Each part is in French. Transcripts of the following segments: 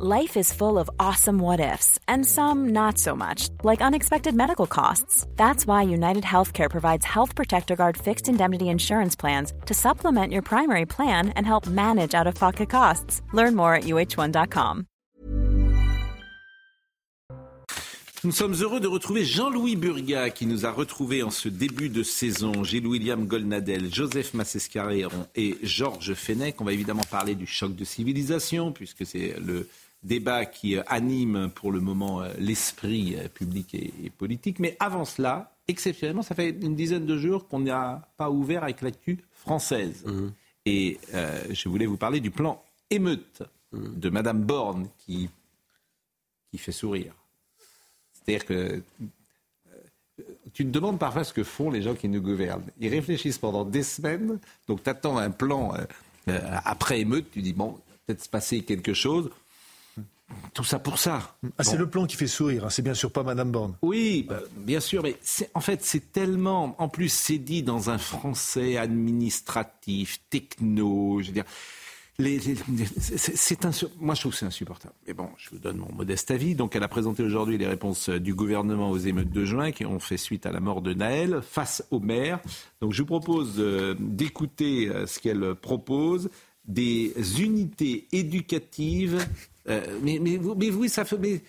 Life is full of awesome what ifs, and some not so much, like unexpected medical costs. That's why United Healthcare provides Health Protector Guard fixed indemnity insurance plans to supplement your primary plan and help manage out of pocket costs. Learn more at uh1.com. Nous sommes heureux de retrouver Jean-Louis Burga qui nous a retrouvés en ce début de saison. Gilles-William Golnadel, Joseph Massescaréron et Georges Fenech. On va évidemment parler du choc de civilisation puisque c'est le débat qui euh, anime pour le moment euh, l'esprit euh, public et, politique. Mais avant cela, exceptionnellement, ça fait une dizaine de jours qu'on n'a pas ouvert avec l'actu française. Mmh. Et je voulais vous parler du plan émeute mmh. de Madame Borne qui, qui fait sourire. C'est-à-dire que tu te demandes parfois ce que font les gens qui nous gouvernent. Ils réfléchissent pendant des semaines, donc tu attends un plan après émeute, tu dis, bon, peut-être se passer quelque chose. Tout ça pour ça. Ah, c'est le plan qui fait sourire, hein. c'est bien sûr pas Madame Borne. Oui, bah, bien sûr, mais en fait c'est tellement, en plus c'est dit dans un français administratif, techno, je veux dire, c'est moi je trouve que c'est insupportable. Mais bon, je vous donne mon modeste avis. Donc elle a présenté aujourd'hui les réponses du gouvernement aux émeutes de juin qui ont fait suite à la mort de Naël face au maire. Donc je vous propose euh, d'écouter euh, ce qu'elle propose des unités éducatives euh, mais, mais, vous, mais vous, ça fait. Mais,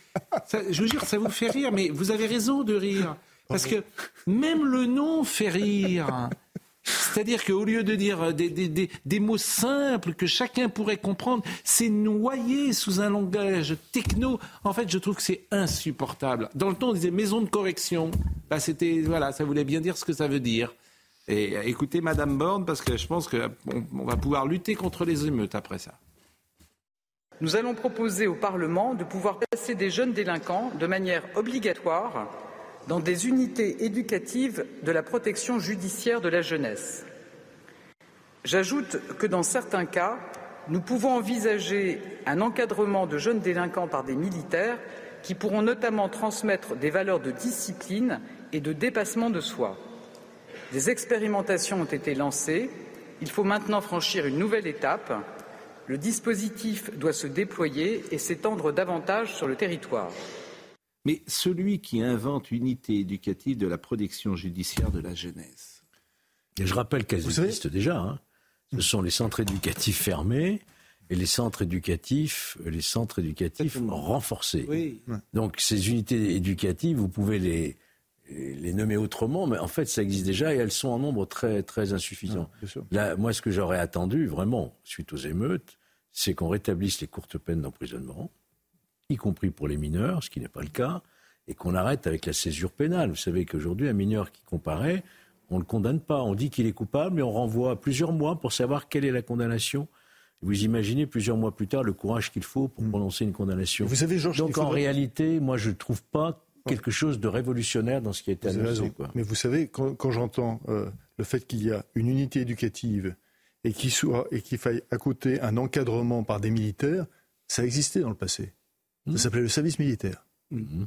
je vous jure, ça vous fait rire, mais vous avez raison de rire. Parce que même le nom fait rire. C'est-à-dire qu'au lieu de dire des, des, des, mots simples que chacun pourrait comprendre, c'est noyé sous un langage techno. En fait, je trouve que c'est insupportable. Dans le temps, on disait maison de correction. Là, c'était voilà, ça voulait bien dire ce que ça veut dire. Et écoutez Madame Borne, parce que je pense qu'on on va pouvoir lutter contre les émeutes après ça nous allons proposer au Parlement de pouvoir placer des jeunes délinquants de manière obligatoire dans des unités éducatives de la protection judiciaire de la jeunesse. J'ajoute que dans certains cas, nous pouvons envisager un encadrement de jeunes délinquants par des militaires qui pourront notamment transmettre des valeurs de discipline et de dépassement de soi. Des expérimentations ont été lancées. Il faut maintenant franchir une nouvelle étape le dispositif doit se déployer et s'étendre davantage sur le territoire. Mais celui qui invente unité éducative de la protection judiciaire de la jeunesse. Et je rappelle qu'elles existent déjà. Hein. Ce sont les centres éducatifs fermés et les centres éducatifs, les centres éducatifs renforcés. Donc ces unités éducatives, vous pouvez les, les nommer autrement, mais en fait, ça existe déjà et elles sont en nombre très, très insuffisant. Là, moi, ce que j'aurais attendu, vraiment, suite aux émeutes, c'est qu'on rétablisse les courtes peines d'emprisonnement, y compris pour les mineurs, ce qui n'est pas le cas, et qu'on arrête avec la césure pénale. Vous savez qu'aujourd'hui, un mineur qui comparaît, on ne le condamne pas. On dit qu'il est coupable, mais on renvoie plusieurs mois pour savoir quelle est la condamnation. Vous imaginez plusieurs mois plus tard le courage qu'il faut pour hmm. prononcer une condamnation. Vous savez, Georges, Donc en réalité, moi je ne trouve pas quelque chose de révolutionnaire dans ce qui a été annoncé. Mais vous savez, quand, j'entends euh, le fait qu'il y a une unité éducative et qu'il qu'il faille à côté un encadrement par des militaires, ça existait dans le passé. Ça mmh. s'appelait le service militaire. Mmh.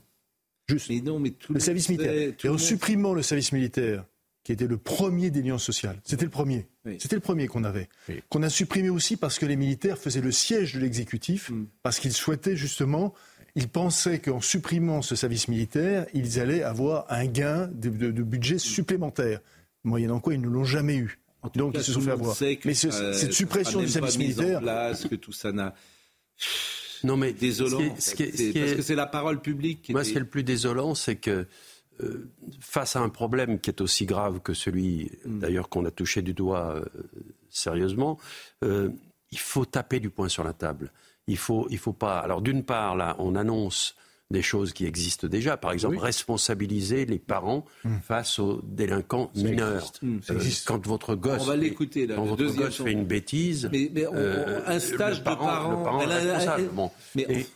Juste. Mais non, mais le service militaire. Et en supprimant le service militaire, qui était le premier des liens sociales, c'était le premier. C'était le premier qu'on avait. Qu'on a supprimé aussi parce que les militaires faisaient le siège de l'exécutif, mmh. parce qu'ils souhaitaient justement ils pensaient qu'en supprimant ce service militaire, ils allaient avoir un gain de, de budget supplémentaire. Moyennant quoi, ils ne l'ont jamais eu. Donc ils se sont fait avoir. Mais cette suppression du service militaire. Place, que tout ça n'a. Non mais désolant. parce que c'est la parole publique. Moi, ce qui est le plus désolant, c'est que euh, face à un problème qui est aussi grave que celui, mm. d'ailleurs, qu'on a touché du doigt euh, sérieusement, euh, il faut taper du poing sur la table. Il faut, il faut pas. Alors, d'une part, là, on annonce des choses qui existent déjà. Par exemple, responsabiliser les parents hmm. face aux délinquants mineurs. Hmm, euh, quand votre gosse, on va l'écouter, quand votre gosse fait une bêtise, mais, euh, un stage de parents, le parent est responsable. Bon. Mais et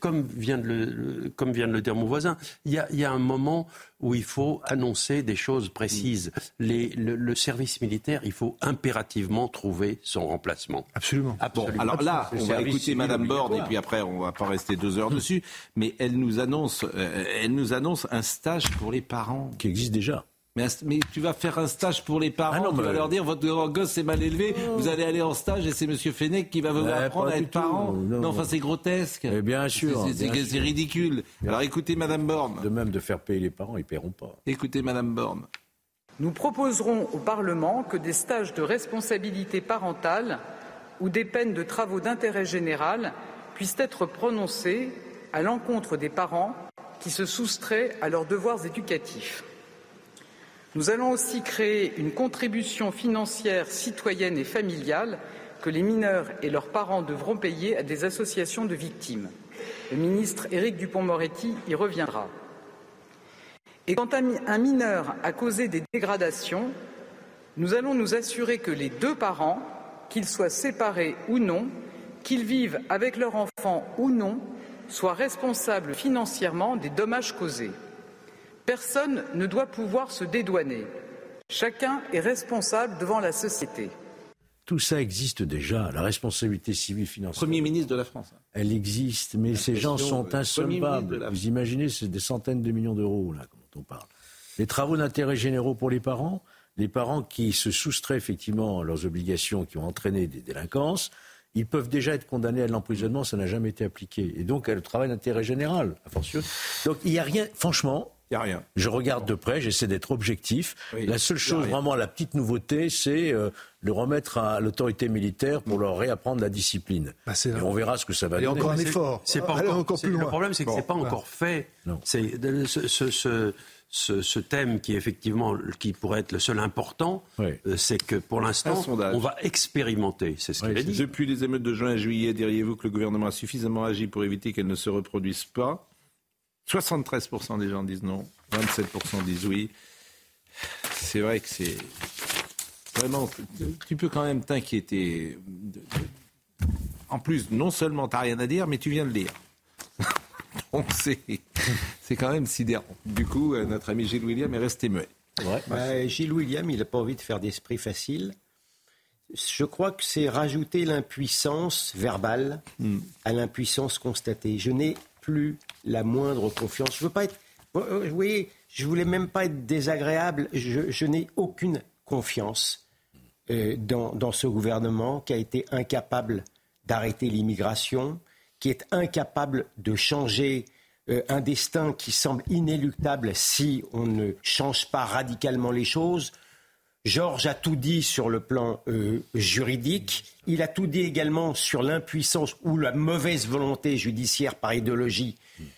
comme vient, de le, comme vient de le dire mon voisin, il y a, y a, un moment où il faut annoncer des choses précises. Les, le, service militaire, il faut impérativement trouver son remplacement. Absolument. Bon, alors là, on va écouter Madame Borde et puis après, on va pas rester deux heures dessus. Mais elle nous annonce, euh, elle nous annonce un stage pour les parents qui existe déjà. Mais, tu vas faire un stage pour les parents, ah non, tu vas leur dire votre gosse est mal élevé, vous allez aller en stage et c'est Monsieur Fenech qui va vous apprendre à être parent. Non, enfin c'est grotesque. Mais bien sûr. C'est ridicule. Alors écoutez Madame Borne. De même de faire payer les parents, ils paieront pas. Écoutez Madame Borne. Nous proposerons au Parlement que des stages de responsabilité parentale ou des peines de travaux d'intérêt général puissent être prononcés à l'encontre des parents qui se soustraient à leurs devoirs éducatifs. Nous allons aussi créer une contribution financière citoyenne et familiale que les mineurs et leurs parents devront payer à des associations de victimes. Le ministre Éric Dupont-Moretti y reviendra. Et quand un mineur a causé des dégradations, nous allons nous assurer que les deux parents, qu'ils soient séparés ou non, qu'ils vivent avec leur enfant ou non, soient responsables financièrement des dommages causés. Personne ne doit pouvoir se dédouaner. Chacun est responsable devant la société. Tout ça existe déjà, la responsabilité civile financière. Premier ministre de la France. Elle existe, mais ces gens sont euh, insolvables. Vous imaginez, c'est des centaines de millions d'euros, là, dont on parle. Les travaux d'intérêt généraux pour les parents, les parents qui se soustraient effectivement à leurs obligations, qui ont entraîné des délinquances, ils peuvent déjà être condamnés à l'emprisonnement, ça n'a jamais été appliqué. Et donc, le travail d'intérêt général, à Donc, il n'y a rien, franchement, il a rien. Je regarde de près, j'essaie d'être objectif. la seule chose, vraiment, la petite nouveauté, c'est euh, le remettre à l'autorité militaire pour leur réapprendre la discipline. Bah, et on verra ce que ça va donner. encore un effort. C'est pas encore, plus loin. Le problème, c'est que ce c'est pas encore fait. C'est ce, ce, thème qui effectivement qui pourrait être le seul important, euh, c'est que pour l'instant, on va expérimenter. C'est ce qu'il a dit. Depuis les émeutes de juin et juillet, diriez-vous que le gouvernement a suffisamment agi pour éviter qu'elles ne se reproduisent pas? 73% des gens disent non, 27% disent oui. C'est vrai que c'est vraiment. Tu peux quand même t'inquiéter. En plus, non seulement tu n'as rien à dire, mais tu viens de lire. Donc c'est quand même sidérant. Du coup, euh, notre ami Gilles William est resté muet. Bah, Gilles William, il n'a pas envie de faire d'esprit facile. Je crois que c'est rajouter l'impuissance verbale hmm. à l'impuissance constatée. Je n'ai plus la moindre confiance. Je veux pas être. Vous voyez, je voulais même pas être désagréable. Je, n'ai aucune confiance euh, dans, dans, ce gouvernement qui a été incapable d'arrêter l'immigration, qui est incapable de changer euh, un destin qui semble inéluctable si on ne change pas radicalement les choses. Georges a tout dit sur le plan euh, juridique. Il a tout dit également sur l'impuissance ou la mauvaise volonté judiciaire par idéologie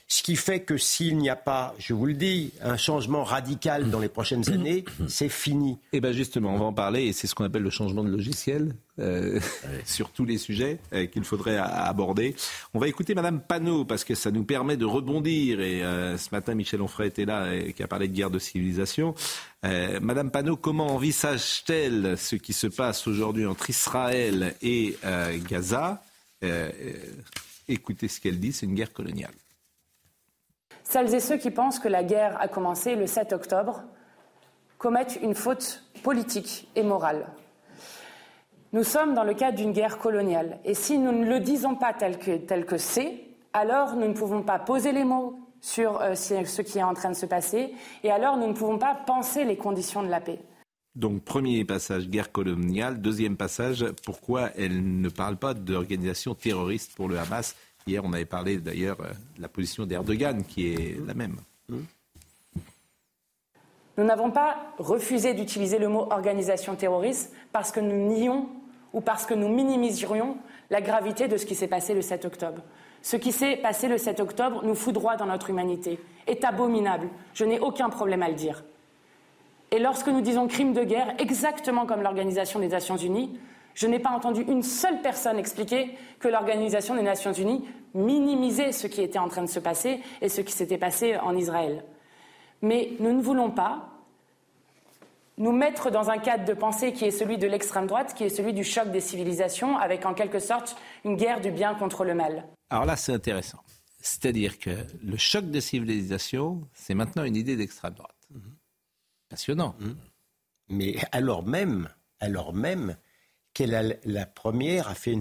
ce qui fait que s'il n'y a pas, je vous le dis, un changement radical dans les prochaines années, c'est fini. Eh bien justement, on va en parler, et c'est ce qu'on appelle le changement de logiciel euh, sur tous les sujets euh, qu'il faudrait aborder. On va écouter Madame Panot, parce que ça nous permet de rebondir. Et euh, ce matin, Michel Onfray était là, et, qui a parlé de guerre de civilisation. Madame Panot, comment envisage-t-elle ce qui se passe aujourd'hui entre Israël et Gaza? Écoutez ce qu'elle dit, c'est une guerre coloniale. Celles et ceux qui pensent que la guerre a commencé le 7 octobre commettent une faute politique et morale. Nous sommes dans le cadre d'une guerre coloniale et si nous ne le disons pas tel que c'est, alors nous ne pouvons pas poser les mots sur euh, ce qui est en train de se passer et alors nous ne pouvons pas penser les conditions de la paix. Donc premier passage, guerre coloniale. Deuxième passage, pourquoi elle ne parle pas d'organisation terroriste pour le Hamas Hier, on avait parlé d'ailleurs euh, de la position d'Erdogan qui est la même. Nous n'avons pas refusé d'utiliser le mot organisation terroriste parce que nous nions ou parce que nous minimiserions la gravité de ce qui s'est passé le 7 octobre. Ce qui s'est passé le 7 octobre nous fout droit dans notre humanité, est abominable. Je n'ai aucun problème à le dire. Et lorsque nous disons crime de guerre, exactement comme l'Organisation des Nations Unies, je n'ai pas entendu une seule personne expliquer que l'Organisation des Nations Unies minimisait ce qui était en train de se passer et ce qui s'était passé en Israël. Mais nous ne voulons pas nous mettre dans un cadre de pensée qui est celui de l'extrême droite, qui est celui du choc des civilisations, avec en quelque sorte une guerre du bien contre le mal. Alors là, c'est intéressant. C'est-à-dire que le choc des civilisations, c'est maintenant une idée d'extrême droite. Passionnant. Mmh. Mais alors même, alors même qu'elle a la première a fait,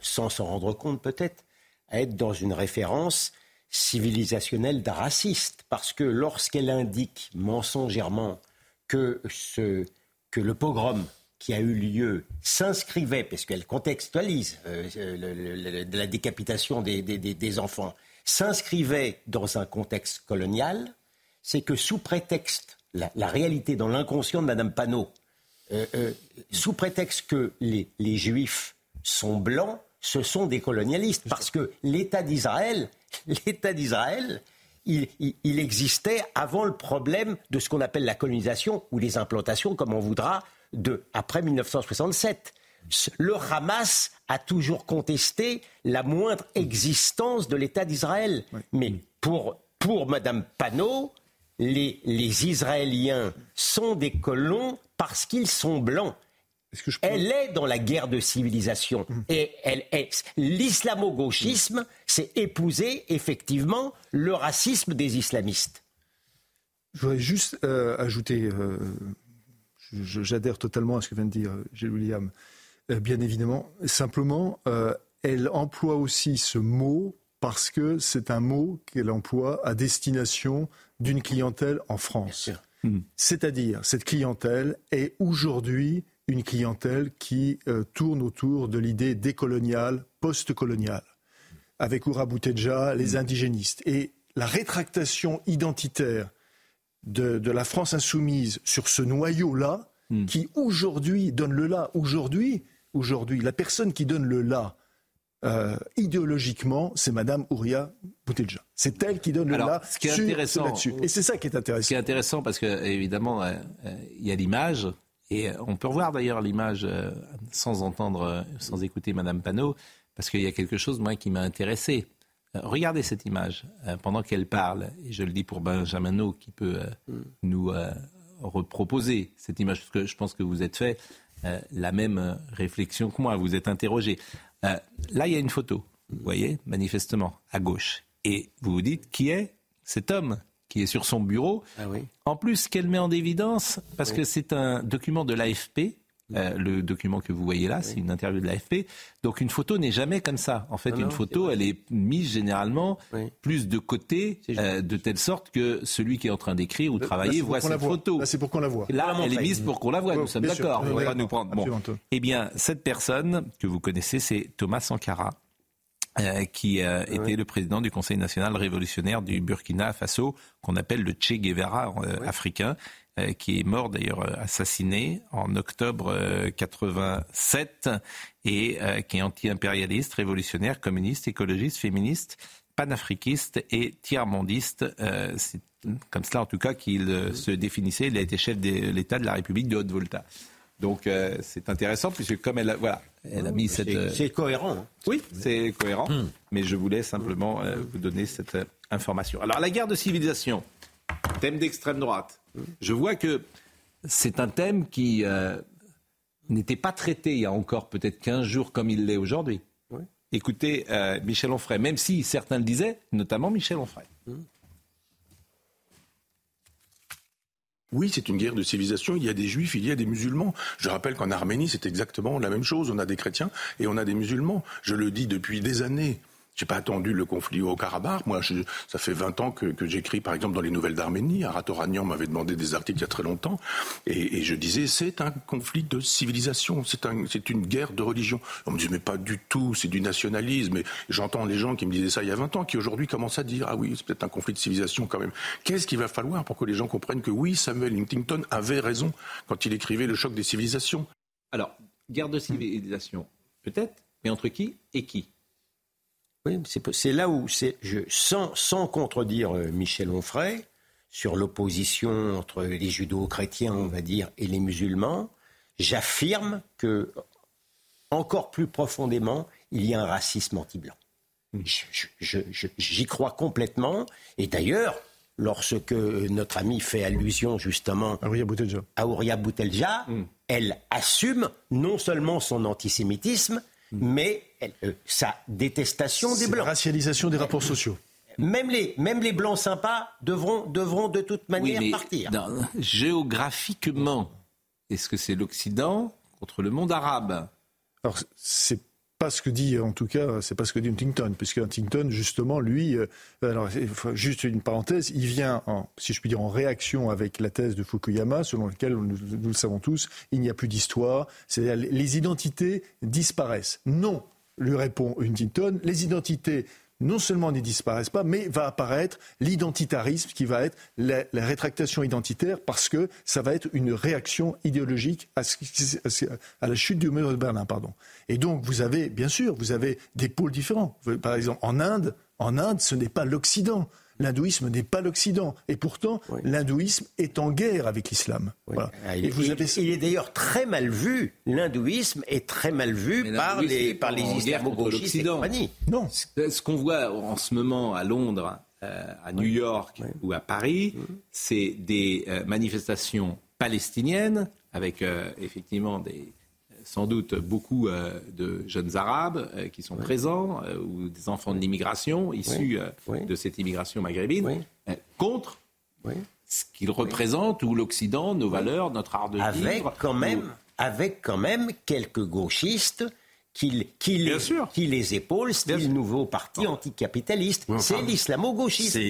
sans s'en rendre compte peut-être, à être dans une référence civilisationnelle raciste. Parce que lorsqu'elle indique mensongèrement que, le pogrom qui a eu lieu s'inscrivait, parce qu'elle contextualise euh, la décapitation des, enfants, s'inscrivait dans un contexte colonial, c'est que sous prétexte, la, réalité dans l'inconscient de Mme Panot, euh, euh, sous prétexte que les, les Juifs sont blancs, ce sont des colonialistes. Parce que l'État d'Israël, l'État d'Israël, il, il, existait avant le problème de ce qu'on appelle la colonisation ou les implantations, comme on voudra, de après 1967. Le Hamas a toujours contesté la moindre existence de l'État d'Israël. Mais pour, pour Mme Panot, les, les Israéliens sont des colons parce qu'ils sont blancs. Elle est dans la guerre de civilisation. Hum. Et elle est... l'islamo-gauchisme, c'est épouser effectivement le racisme des islamistes. Je voudrais juste euh, ajouter, euh, j'adhère totalement à ce que vient de dire Gilles William, euh, bien évidemment. Simplement, elle emploie aussi ce mot parce que c'est un mot qu'elle emploie à destination d'une clientèle en France. Hum. C'est-à-dire, cette clientèle est aujourd'hui une clientèle qui euh, tourne autour de l'idée décoloniale, post-coloniale, avec Oura Bouteja, les mm. indigénistes. Et la rétractation identitaire de, la France insoumise sur ce noyau-là, mm. qui aujourd'hui donne le là, aujourd'hui, aujourd'hui, la personne qui donne le là, euh, idéologiquement, c'est Madame Ouria Boutelja. C'est elle qui donne le là ce qui est intéressant, là-dessus. Et c'est ça qui est intéressant. Ce qui est intéressant parce que évidemment, euh, il y a l'image et euh, on peut revoir d'ailleurs l'image euh, sans entendre, euh, sans écouter Madame Panot, parce qu'il y a quelque chose, moi, qui m'a intéressé. Regardez cette image pendant qu'elle parle, et je le dis pour Benjamin qui peut nous reproposer cette image, parce que je pense que vous êtes fait la même réflexion que moi, vous êtes interrogé. Là, il y a une photo, vous voyez, manifestement, à gauche. Et vous vous dites, qui est cet homme qui est sur son bureau. Ah en plus, qu'elle met en évidence, parce que c'est un document de l'AFP, euh, le document que vous voyez là, c'est une interview de l'AFP. Donc une photo n'est jamais comme ça. En fait, une photo, elle est mise généralement plus de côté, euh, de telle sorte que celui qui est en train d'écrire ou travailler voit cette photo. c'est pour qu'on la voit. Là, elle est mise pour qu'on la voit. nous sommes d'accord. On va nous prendre. Eh bien, cette personne que vous connaissez, c'est Thomas Sankara. Euh, qui euh, était le président du Conseil national révolutionnaire du Burkina Faso, qu'on appelle le Che Guevara euh, africain, qui est mort d'ailleurs assassiné en octobre 87 et qui est anti-impérialiste, révolutionnaire, communiste, écologiste, féministe, panafriquiste et tiers-mondiste. C'est comme cela en tout cas qu'il se définissait. Il a été chef de l'État de la République de Haute-Volta. Donc euh, c'est intéressant puisque comme elle a, voilà, elle a mis cette... Euh, c'est cohérent. Hein. Oui, c'est cohérent, hmm. mais je voulais simplement euh, vous donner cette information. Alors la guerre de civilisation, thème d'extrême droite. Je vois que c'est un thème qui n'était pas traité il y a encore peut-être 15 jours comme il l'est aujourd'hui. Écoutez Michel Onfray, même si certains le disaient, notamment Michel Onfray. Hmm. Oui, c'est une guerre de civilisation. Il y a des juifs, il y a des musulmans. Je rappelle qu'en Arménie, c'est exactement la même chose. On a des chrétiens et on a des musulmans. Je le dis depuis des années. J'ai pas attendu le conflit au Karabakh. Moi, ça fait 20 ans que, j'écris, par exemple, dans les Nouvelles d'Arménie. Aratoranian m'avait demandé des articles il y a très longtemps, et, je disais c'est un conflit de civilisation, c'est un, une guerre de religion. On me dit mais pas du tout, c'est du nationalisme. Et j'entends les gens qui me disaient ça il y a 20 ans, qui aujourd'hui commencent à dire ah oui, c'est peut-être un conflit de civilisation quand même. Qu'est-ce qu'il va falloir pour que les gens comprennent que oui, Samuel Huntington avait raison quand il écrivait le choc des civilisations? Alors, guerre de civilisation, peut-être, mais entre qui et qui? Oui, c'est là où, je, sans, sans contredire euh, Michel Onfray, sur l'opposition entre les judo-chrétiens, on va dire, et les musulmans, j'affirme que, encore plus profondément, il y a un racisme anti-blanc. Hmm. J'y crois complètement. Et d'ailleurs, lorsque notre ami fait allusion justement à Ouria Boutelja, hmm. elle assume non seulement son antisémitisme, mais euh, sa détestation des Blancs. La racialisation des rapports sociaux. Même les, même les Blancs sympas devront, devront de toute manière partir. géographiquement, est-ce que c'est l'Occident contre le monde arabe? Alors, c'est pas ce que dit, en tout cas, c'est pas ce que dit Huntington, puisque Huntington, justement, lui, euh, alors juste une parenthèse, il vient, en, si je puis dire, en réaction avec la thèse de Fukuyama, selon laquelle, nous, nous le savons tous, il n'y a plus d'histoire, c'est-à-dire les identités disparaissent. Non, lui répond Huntington, les identités non seulement ne disparaissent pas, mais va apparaître l'identitarisme qui va être la, rétractation identitaire parce que ça va être une réaction idéologique à, à la chute du mur de Berlin. Pardon. Et donc vous avez, bien sûr, vous avez des pôles différents. Par exemple, en Inde, en Inde, ce n'est pas l'Occident. L'hindouisme n'est pas l'Occident. Et pourtant, l'hindouisme est en guerre avec l'islam. Ah, il, est d'ailleurs très mal vu. L'hindouisme est très mal vu par les, par les islamo-gauchistes Non. Ce qu'on voit en ce moment à Londres, euh, à New York ou à Paris, c'est des euh, manifestations palestiniennes avec euh, effectivement des, sans doute beaucoup euh, de jeunes Arabes euh, qui sont présents euh, ou des enfants de l'immigration issus de cette immigration maghrébine contre ce qu'ils représentent ou l'Occident, nos valeurs, notre art de avec vivre. Quand même, Avec quand même quelques gauchistes qui, qui, les, qui les épaulent, c'est le nouveau parti anticapitaliste. c'est l'islamo-gauchisme.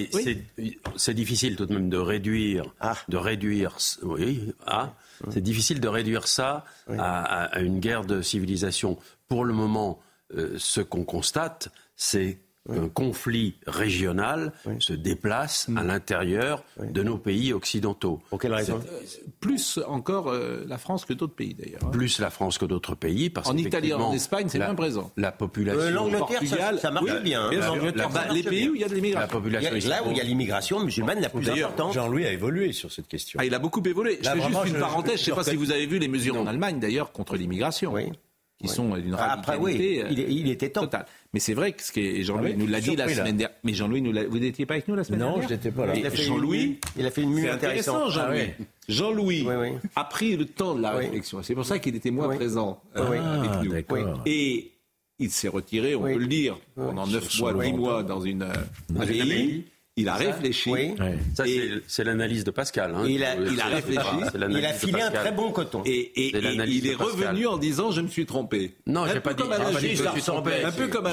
C'est difficile tout de même de réduire, ah. de réduire, oui, ah, c'est difficile de réduire ça à, une guerre de civilisation. Pour le moment, euh, ce qu'on constate, c'est un conflit régional se déplace à mm. l'intérieur de nos pays occidentaux. Pour quelle raison euh, Plus encore euh, la France que d'autres pays d'ailleurs. Hein. Plus la France que d'autres pays. Parce en Italie et en Espagne, c'est bien présent. La population. Euh, L'Angleterre, ça, marche bien. Hein. les pays où il y a de l'immigration. Là où il y a l'immigration musulmane la plus importante. Jean-Louis a évolué sur cette question. Ah, il a beaucoup évolué. je fais juste une parenthèse. Je ne sais pas si vous avez vu les mesures en Allemagne d'ailleurs contre l'immigration. Oui qui sont d'une radicalité Après, oui, il, était temps. Mais c'est vrai que ce que Jean-Louis nous l'a dit la semaine dernière. Mais Jean-Louis, vous n'étiez pas avec nous la semaine dernière Non, je n'étais pas là. Jean-Louis, il a fait une mue intéressante. Jean-Louis. Ah Jean-Louis. a pris le temps de la réflexion. C'est pour ça qu'il était moins présent euh, avec nous. Et il s'est retiré, on peut le dire, pendant 9 mois, 10 mois dans une, un pays il a réfléchi. Oui. Ça, c'est l'analyse de Pascal. Hein. Il, a, il a réfléchi. Il a filé un très bon coton. Et, il est revenu en disant Je me suis trompé. Non, j'ai pas dit. ça ressemblait, un peu comme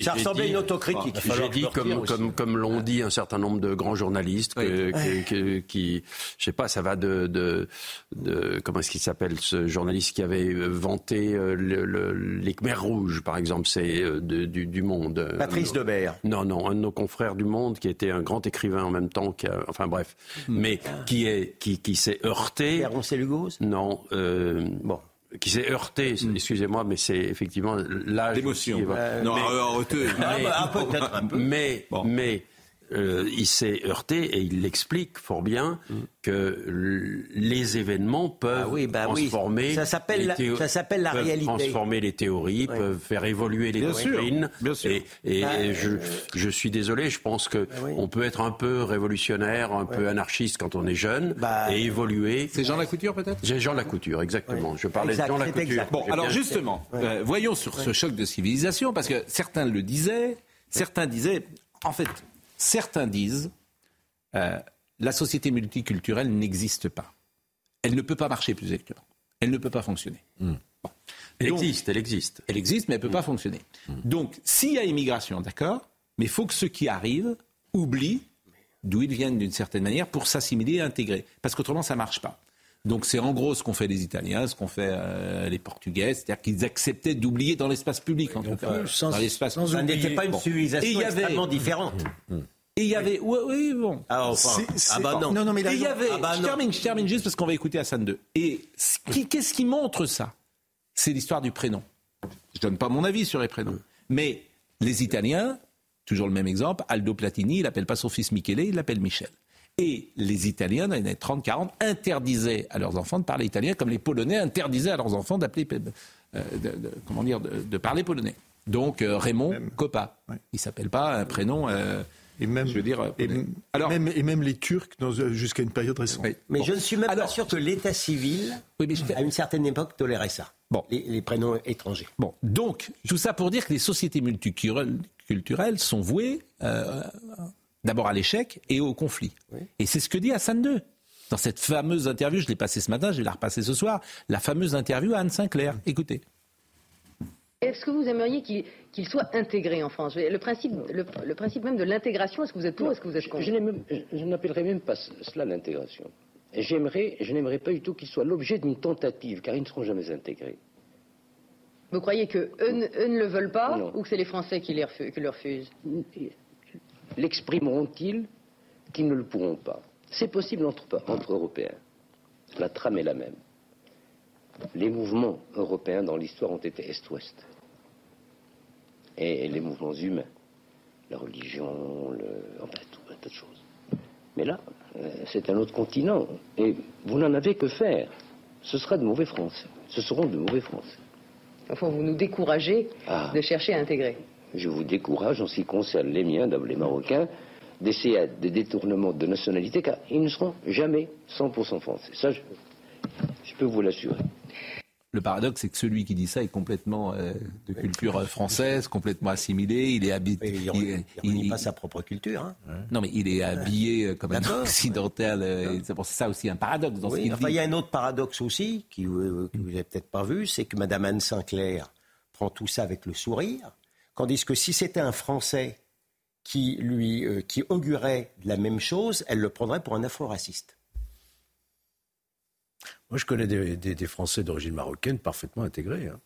Ça ressemblait à une autocritique. J'ai dit, comme, comme, comme l'ont dit un certain nombre de grands journalistes, que, qui, je sais pas, ça va de. de, de comment est-ce qu'il s'appelle ce journaliste qui avait vanté euh, le, les Khmers rouges, par exemple, c'est euh, du, du Monde. Patrice Debert. Non, non, un de nos confrères du Monde qui était un grand écrivain en même temps, qui enfin bref, hmm. mais qui est qui, qui s'est heurté. Lugos Non. Euh, bon qui s'est heurté, hmm. excusez-moi, mais c'est effectivement l'âge. L'émotion. non, mais, ah, bah, un peu. Mais, mais euh, il s'est heurté et il l'explique fort bien mm. que les événements peuvent ah bah transformer. Ça s'appelle la, ça s'appelle la réalité. Transformer les théories, peuvent faire évoluer les doctrines. Et, bah, je, je, suis désolé, je pense que bah on peut être un peu révolutionnaire, un peu anarchiste quand on est jeune et évoluer. C'est Jean Lacouture peut-être? C'est Jean Lacouture, exactement. Je parlais de Jean Lacouture. Bon, alors justement, euh, voyons sur ce choc de civilisation, parce que certains le disaient, certains disaient, en fait, Certains disent euh, la société multiculturelle n'existe pas. Elle ne peut pas marcher plus exactement. Elle ne peut pas fonctionner. Hmm. Elle existe, elle existe. Elle existe, mais elle ne peut hmm. pas fonctionner. Hmm. Donc, s'il y a immigration, d'accord, mais il faut que ceux qui arrivent oublient d'où ils viennent d'une certaine manière pour s'assimiler et intégrer. Parce qu'autrement, ça ne marche pas. Donc c'est en gros ce qu'ont fait les Italiens, ce qu'ont fait euh, les Portugais, c'est-à-dire qu'ils acceptaient d'oublier dans l'espace public, en tout cas. dans l'espace. Ça n'était pas une civilisation extrêmement différente. Et il y avait. Oui, bon. Ah, enfin. ah bah non. Non, non, mais il y avait. Ah bah je, termine, je termine juste parce qu'on va écouter Hassan 2. Et qu'est-ce qui montre ça? C'est l'histoire du prénom. Je donne pas mon avis sur les prénoms. Mais les Italiens, toujours le même exemple, Aldo Platini, il n'appelle pas son fils Michele, il l'appelle Michel. Et les Italiens, dans les années 30-40, interdisaient à leurs enfants de parler italien, comme les Polonais interdisaient à leurs enfants d'appeler, euh, comment dire, de, parler polonais. Donc euh, Raymond Coppa. Il Il s'appelle pas un prénom. Euh, et même, je veux dire, et, alors, même, et même les Turcs jusqu'à une période récente. Mais je ne suis même pas sûr que l'État civil, à une certaine époque, tolérait ça. Bon. Les, prénoms étrangers. Bon, donc tout ça pour dire que les sociétés multiculturelles sont vouées euh, d'abord à l'échec et au conflit. Et c'est ce que dit Hassan II. Dans cette fameuse interview, je l'ai passée ce matin, je vais la repasser ce soir, la fameuse interview à Anne Sinclair. Écoutez. Est-ce que vous aimeriez qu'il soit intégré en France? Le principe, le, principe même de l'intégration, est-ce que vous êtes pour ou est-ce que vous êtes contre? Je, n'appellerais même pas cela l'intégration. J'aimerais, je n'aimerais pas du tout qu'il soit l'objet d'une tentative, car ils ne seront jamais intégrés. Vous croyez qu'eux ne le veulent pas ou que c'est les Français qui, les le refusent? L'exprimeront-ils qu'ils ne le pourront pas? C'est possible entre, entre Européens. La trame est la même. Les mouvements européens dans l'histoire ont été Est-Ouest. Et les mouvements humains, la religion, le, enfin, tout un tas de choses. Mais là, euh, c'est un autre continent. Et vous n'en avez que faire. Ce sera de mauvais Français. Ce seront de mauvais Français. Enfin, vous nous découragez ah. de chercher à intégrer. Je vous décourage en ce qui concerne les miens, les Marocains, d'essayer des détournements de nationalité, car ils ne seront jamais 100% français. Ça, je peux vous l'assurer. Le paradoxe, c'est que celui qui dit ça est complètement euh, de culture française, complètement assimilé. Il est habillé. Il n'est pas sa propre culture. Hein. Non, mais il est habillé euh, comme un occidental. Euh, c'est ça aussi un paradoxe dans ce qu'il Il y a un autre paradoxe aussi, qui, que vous n'avez peut-être pas vu, c'est que Mme Anne Sinclair prend tout ça avec le sourire, tandis que si c'était un Français qui lui qui augurait la même chose, elle le prendrait pour un afro-raciste. Moi, je connais des, Français d'origine marocaine parfaitement intégrés. Hein.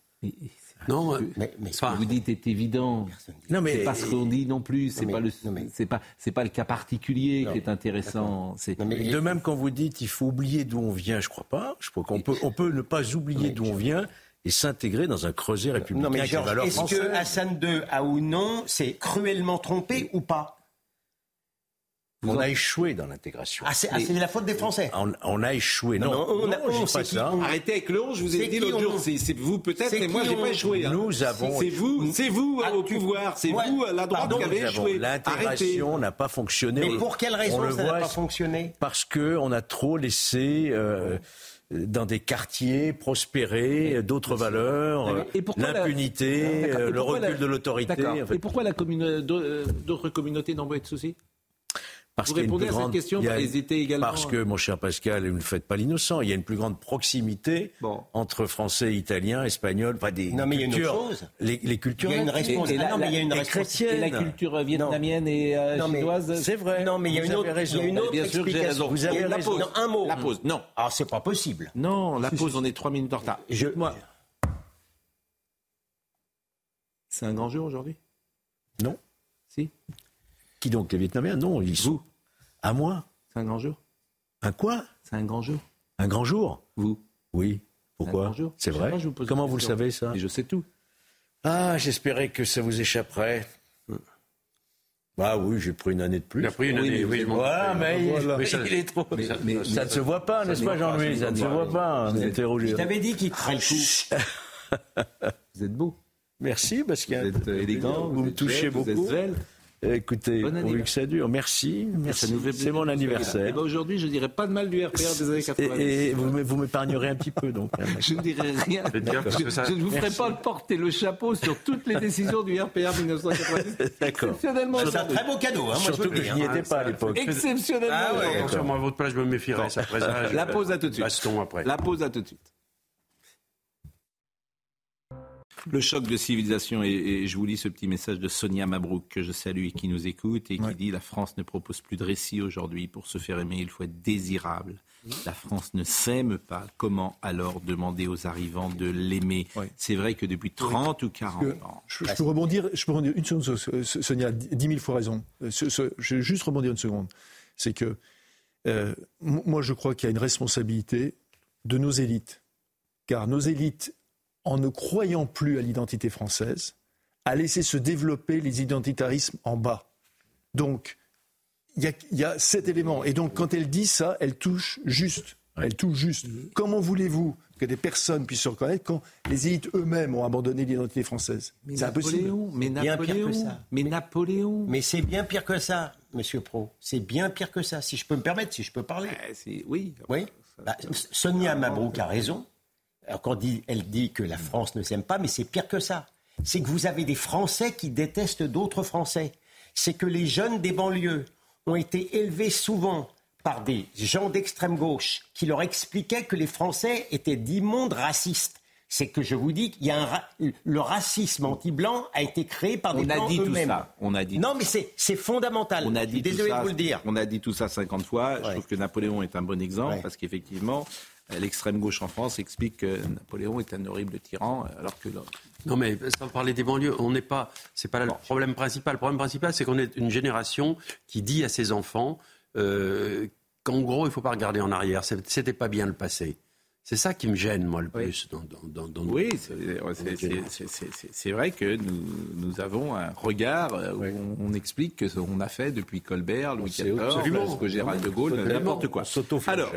non, mais, ce que vous dites est évident. Non, mais c'est pas ce qu'on dit non plus. C'est pas le, c'est pas, c'est pas le cas particulier qui est intéressant. de même, quand vous dites il faut oublier d'où on vient, je crois pas. Je crois qu'on peut, on peut ne pas oublier d'où on vient et s'intégrer dans un creuset républicain. Non, mais est-ce que Hassan II a ou non s'est cruellement trompé ou pas on a échoué dans l'intégration. Ah, c'est la faute des Français. On, a échoué. Non, non on a, on, pas ça. Arrêtez avec le je vous ai dit l'autre jour. C'est vous peut-être, mais moi j'ai pas échoué. Hein. Nous avons. C'est vous, c'est vous ah, au pouvoir, c'est vous à la droite qui avez échoué. L'intégration n'a pas fonctionné. Mais pour quelle raison ça n'a pas fonctionné? Parce que on a trop laissé. Euh, dans des quartiers prospérer, d'autres valeurs, l'impunité, le recul de l'autorité. Et pourquoi d'autres communautés n'ont pas de soucis? Parce Vous répondez à cette question également. Parce que, mon cher Pascal, vous ne faites pas l'innocent. Il y a une plus grande proximité entre Français, Italiens, Espagnols, pas des non, mais cultures. Il y a une autre chose. Les, cultures. Il y a une responsabilité. Non, mais il y a une responsabilité. Et la culture vietnamienne et euh, chinoise. C'est vrai. Non, mais il y a une autre, raison. Il y a une autre Bien sûr j'ai raison. Vous avez la. Pause. un mot. La pause. Non. Ah, c'est pas possible. Non, la pause, on est trois minutes en retard. Je... Moi. C'est un grand jour aujourd'hui? Non. Si? Qui donc Les Vietnamiens Non, ils sont. À moi C'est un grand jour. Un quoi C'est un grand jour. Un grand jour Vous Oui. Pourquoi C'est vrai Comment vous le savez ça Je sais tout. Ah, j'espérais que ça vous échapperait. Bah oui, j'ai pris une année de plus. J'ai pris une année, oui. oui mais, il, est trop. Mais, ça ne se voit pas, n'est-ce pas, Jean-Louis? Ça ne se voit pas. Je t'avais dit qu'il ferait le coup. Vous êtes beau. Merci, parce qu'il Vous êtes élégant, vous, me touchez beaucoup. Vous êtes Écoutez, pourvu que ça dure, merci. merci. C'est mon anniversaire. Eh ben, aujourd'hui, je ne dirais pas de mal du RPR des années 90. Et, vous m'épargnerez un petit peu, donc. Hein, je ne dirai rien. Je, ne vous ferai pas porter le chapeau sur toutes les décisions du RPR 1990. D'accord. Exceptionnellement. C'est un très beau cadeau. Hein, Surtout que je n'y étais pas à l'époque. Exceptionnellement. Ah ouais, attention, moi, à votre place, je me méfierais. La pause à tout de suite. Baston après. La pause à tout de suite. Le choc de civilisation, et, je vous lis ce petit message de Sonia Mabrouk que je salue et qui nous écoute et qui dit La France ne propose plus de récit aujourd'hui. Pour se faire aimer, il faut être désirable. La France ne s'aime pas. Comment alors demander aux arrivants de l'aimer? C'est vrai que depuis 30 ou 40 ans. Je, peux rebondir, je peux rebondir une seconde, Sonia, dix mille fois raison. je vais juste rebondir une seconde. C'est que euh, moi, je crois qu'il y a une responsabilité de nos élites. Car nos élites en ne croyant plus à l'identité française, a laissé se développer les identitarismes en bas. Donc, il y, a cet élément. Et donc, quand elle dit ça, elle touche juste. Elle touche juste. Comment voulez-vous que des personnes puissent se reconnaître quand les élites eux-mêmes ont abandonné l'identité française? C'est impossible. Mais Napoléon, ça. Mais Napoléon. Mais c'est bien pire que ça, Monsieur Pro. C'est bien pire que ça. Si je peux me permettre, si je peux parler. Eh, oui. Oui. Bah, Sonia Mabrouk a raison. Alors quand elle dit que la France ne s'aime pas, mais c'est pire que ça. C'est que vous avez des Français qui détestent d'autres Français. C'est que les jeunes des banlieues ont été élevés souvent par des gens d'extrême gauche qui leur expliquaient que les Français étaient d'immondes racistes. c'est que je vous dis qu'il y a un le racisme anti-blanc a été créé par des on a dit tout ça. On a dit non, mais c'est fondamental. On a dit Désolé de vous le dire. On a dit tout ça 50 fois. Je trouve que Napoléon est un bon exemple parce qu'effectivement, l'extrême gauche en France explique que Napoléon est un horrible tyran, alors que non, mais sans parler des banlieues, on n'est pas. C'est pas le problème principal. Le problème principal, c'est qu'on est une génération qui dit à ses enfants euh, qu'en gros, il ne faut pas regarder en arrière. C'était pas bien le passé. C'est ça qui me gêne, moi, le plus. Dans, dans, oui, c'est vrai que nous, nous, avons un regard où on, explique ce qu'on a fait depuis Colbert, Louis XIV, que Gérald de Gaulle, n'importe quoi. Alors,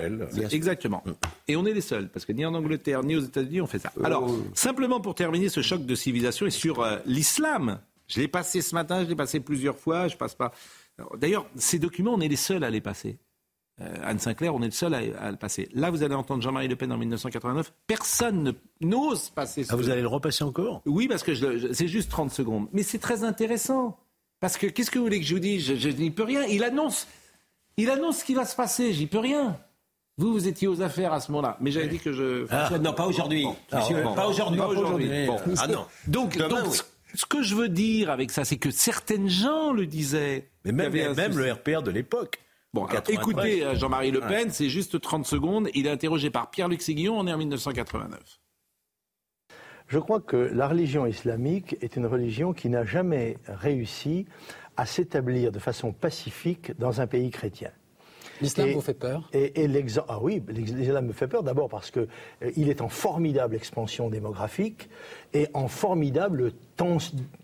exactement. Et on est les seuls, parce que ni en Angleterre, ni aux États-Unis, on fait ça. Alors, oh. simplement pour terminer ce choc de civilisation et sur euh, l'islam. Je l'ai passé ce matin, je l'ai passé plusieurs fois, je passe pas. D'ailleurs, ces documents, on est les seuls à les passer. Euh, Anne Sinclair, on est le seul à, le passer. Là, vous allez entendre Jean-Marie Le Pen en 1989. Personne n'ose passer ce. Ah, vous allez le repasser encore? Oui, parce que c'est juste 30 secondes. Mais c'est très intéressant. Parce que qu'est-ce que vous voulez que je vous dise? Je, n'y peux rien. Il annonce, il annonce ce qui va se passer. J'y peux rien. Vous, vous étiez aux affaires à ce moment-là. Mais j'avais dit que je. Ah, non, pas aujourd'hui. pas aujourd'hui. Pas aujourd'hui. Ah non. Donc, ce que je veux dire avec ça, c'est que certaines gens le disaient. Mais même, même le RPR de l'époque. Bon, écoutez euh, Jean-Marie Le Pen, c'est juste 30 secondes. Il est interrogé par Pierre-Luc Séguillon, on est en 1989. Je crois que la religion islamique est une religion qui n'a jamais réussi à s'établir de façon pacifique dans un pays chrétien. L'islam vous fait peur? et, Ah oui, l'islam me fait peur d'abord parce qu'il euh, est en formidable expansion démographique et en formidable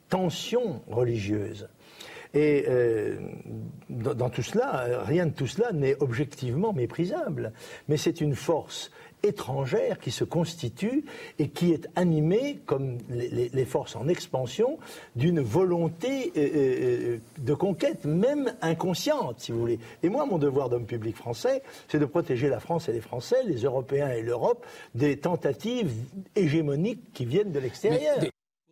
tension religieuse. Et euh, dans, tout cela, rien de tout cela n'est objectivement méprisable. Mais c'est une force étrangère qui se constitue et qui est animée, comme les, forces en expansion, d'une volonté euh, euh, de conquête, même inconsciente, si vous voulez. Et moi, mon devoir d'homme public français, c'est de protéger la France et les Français, les Européens et l'Europe, des tentatives hégémoniques qui viennent de l'extérieur.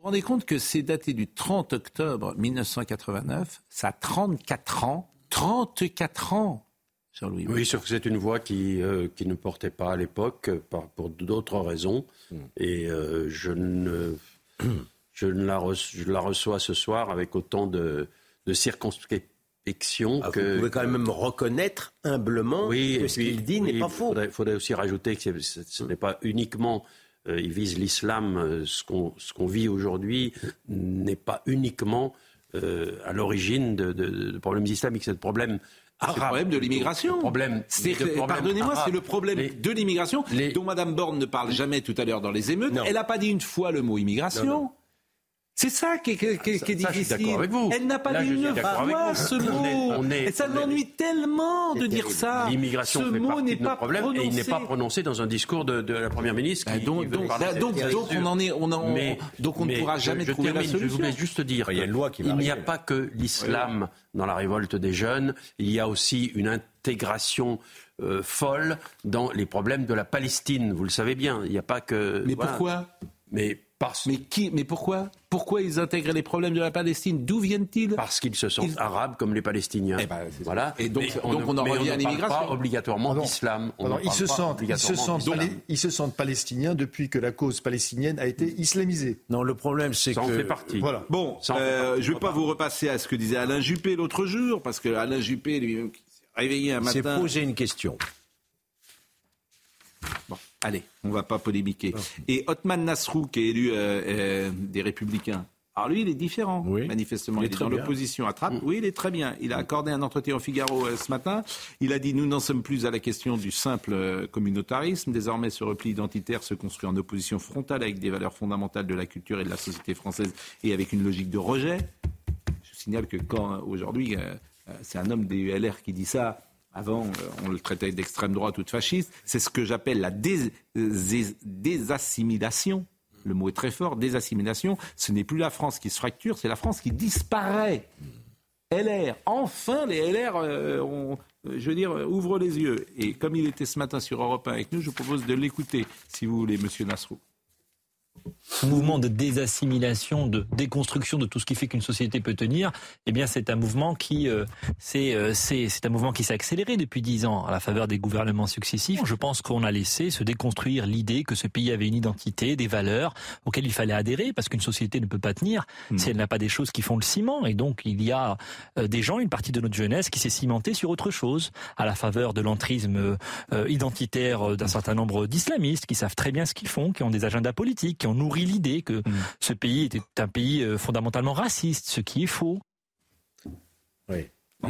Vous vous rendez compte que c'est daté du 30 octobre 1989, ça a 34 ans, 34 ans, Jean-Louis. Oui, sauf que c'est une voix qui, euh, qui ne portait pas à l'époque pour d'autres raisons. Hmm. Et euh, je, ne, je, ne la je la reçois ce soir avec autant de, de circonspection ah, que... Vous pouvez quand même reconnaître humblement que ce qu'il dit n'est pas faux. Il faudrait, aussi rajouter que ce n'est pas uniquement euh, il vise l'islam. Euh, ce qu'on vit aujourd'hui n'est pas uniquement euh, à l'origine de, problèmes islamiques, c'est le problème le problème de l'immigration. Pardonnez-moi, c'est le problème de l'immigration dont Mme Borne ne parle jamais tout à l'heure dans les émeutes. Elle n'a pas dit une fois le mot immigration. C'est ça qui est, qui est, difficile. Elle n'a pas dit une fois ce mot. et ça m'ennuie tellement de dire ça. L'immigration ce mot n'est pas problème prononcé. et il n'est pas prononcé dans un discours de, de la première ministre. Qui, donc, donc, donc, donc on en est, on en, mais, donc on ne pourra jamais trouver la solution. Je voulais juste dire il, il n'y a pas que l'islam dans la révolte des jeunes. Il y a aussi une intégration euh, folle dans les problèmes de la Palestine. Vous le savez bien. Il n'y a pas que. Mais pourquoi? Mais mais, qui, mais pourquoi Pourquoi ils intègrent les problèmes de la Palestine? D'où viennent-ils? Parce qu'ils se sentent arabes comme les Palestiniens. Eh ben, voilà. Et donc, on, donc on en revient à l'immigration. pas obligatoirement d'islam. ils, se sentent, ils, se sentent, ils se sentent palestiniens depuis que la cause palestinienne a été islamisée. Non, le problème, c'est que... Ça en fait partie. Voilà. Bon, euh, je ne vais pas vous repasser à ce que disait Alain Juppé l'autre jour, parce que Alain Juppé, lui, s'est réveillé un matin... s'est posé une question. Bon. Allez, on ne va pas polémiquer. Et Otman Nasrou, qui est élu euh, euh, des Républicains, alors lui, il est différent, manifestement. Il est, dans l'opposition à Trump. Mm. Oui, il est très bien. Il a accordé un entretien au Figaro euh, ce matin. Il a dit, nous n'en sommes plus à la question du simple communautarisme. Désormais, ce repli identitaire se construit en opposition frontale avec des valeurs fondamentales de la culture et de la société française et avec une logique de rejet. Je signale que quand, aujourd'hui, c'est un homme des ULR qui dit ça, avant, euh, on le traitait d'extrême droite ou de fasciste. C'est ce que j'appelle la désassimilation. Le mot est très fort, désassimilation. Ce n'est plus la France qui se fracture, c'est la France qui disparaît. LR, enfin les LR, euh, je veux dire, ouvrent les yeux. Et comme il était ce matin sur Europe 1 avec nous, je vous propose de l'écouter, si vous voulez, Monsieur Nasrou. Ce mouvement de désassimilation, de déconstruction de tout ce qui fait qu'une société peut tenir, eh bien c'est un mouvement qui euh, euh, c'est un mouvement qui s'est accéléré depuis dix ans à la faveur des gouvernements successifs. Je pense qu'on a laissé se déconstruire l'idée que ce pays avait une identité, des valeurs auxquelles il fallait adhérer parce qu'une société ne peut pas tenir hmm. si elle n'a pas des choses qui font le ciment. Et donc il y a euh, des gens, une partie de notre jeunesse qui s'est cimentée sur autre chose à la faveur de l'entrisme identitaire d'un certain nombre d'islamistes qui savent très bien ce qu'ils font, qui ont des agendas politiques, qui ont nourri l'idée que mm. ce pays était un pays euh, fondamentalement raciste, ce qui est faux. Oui.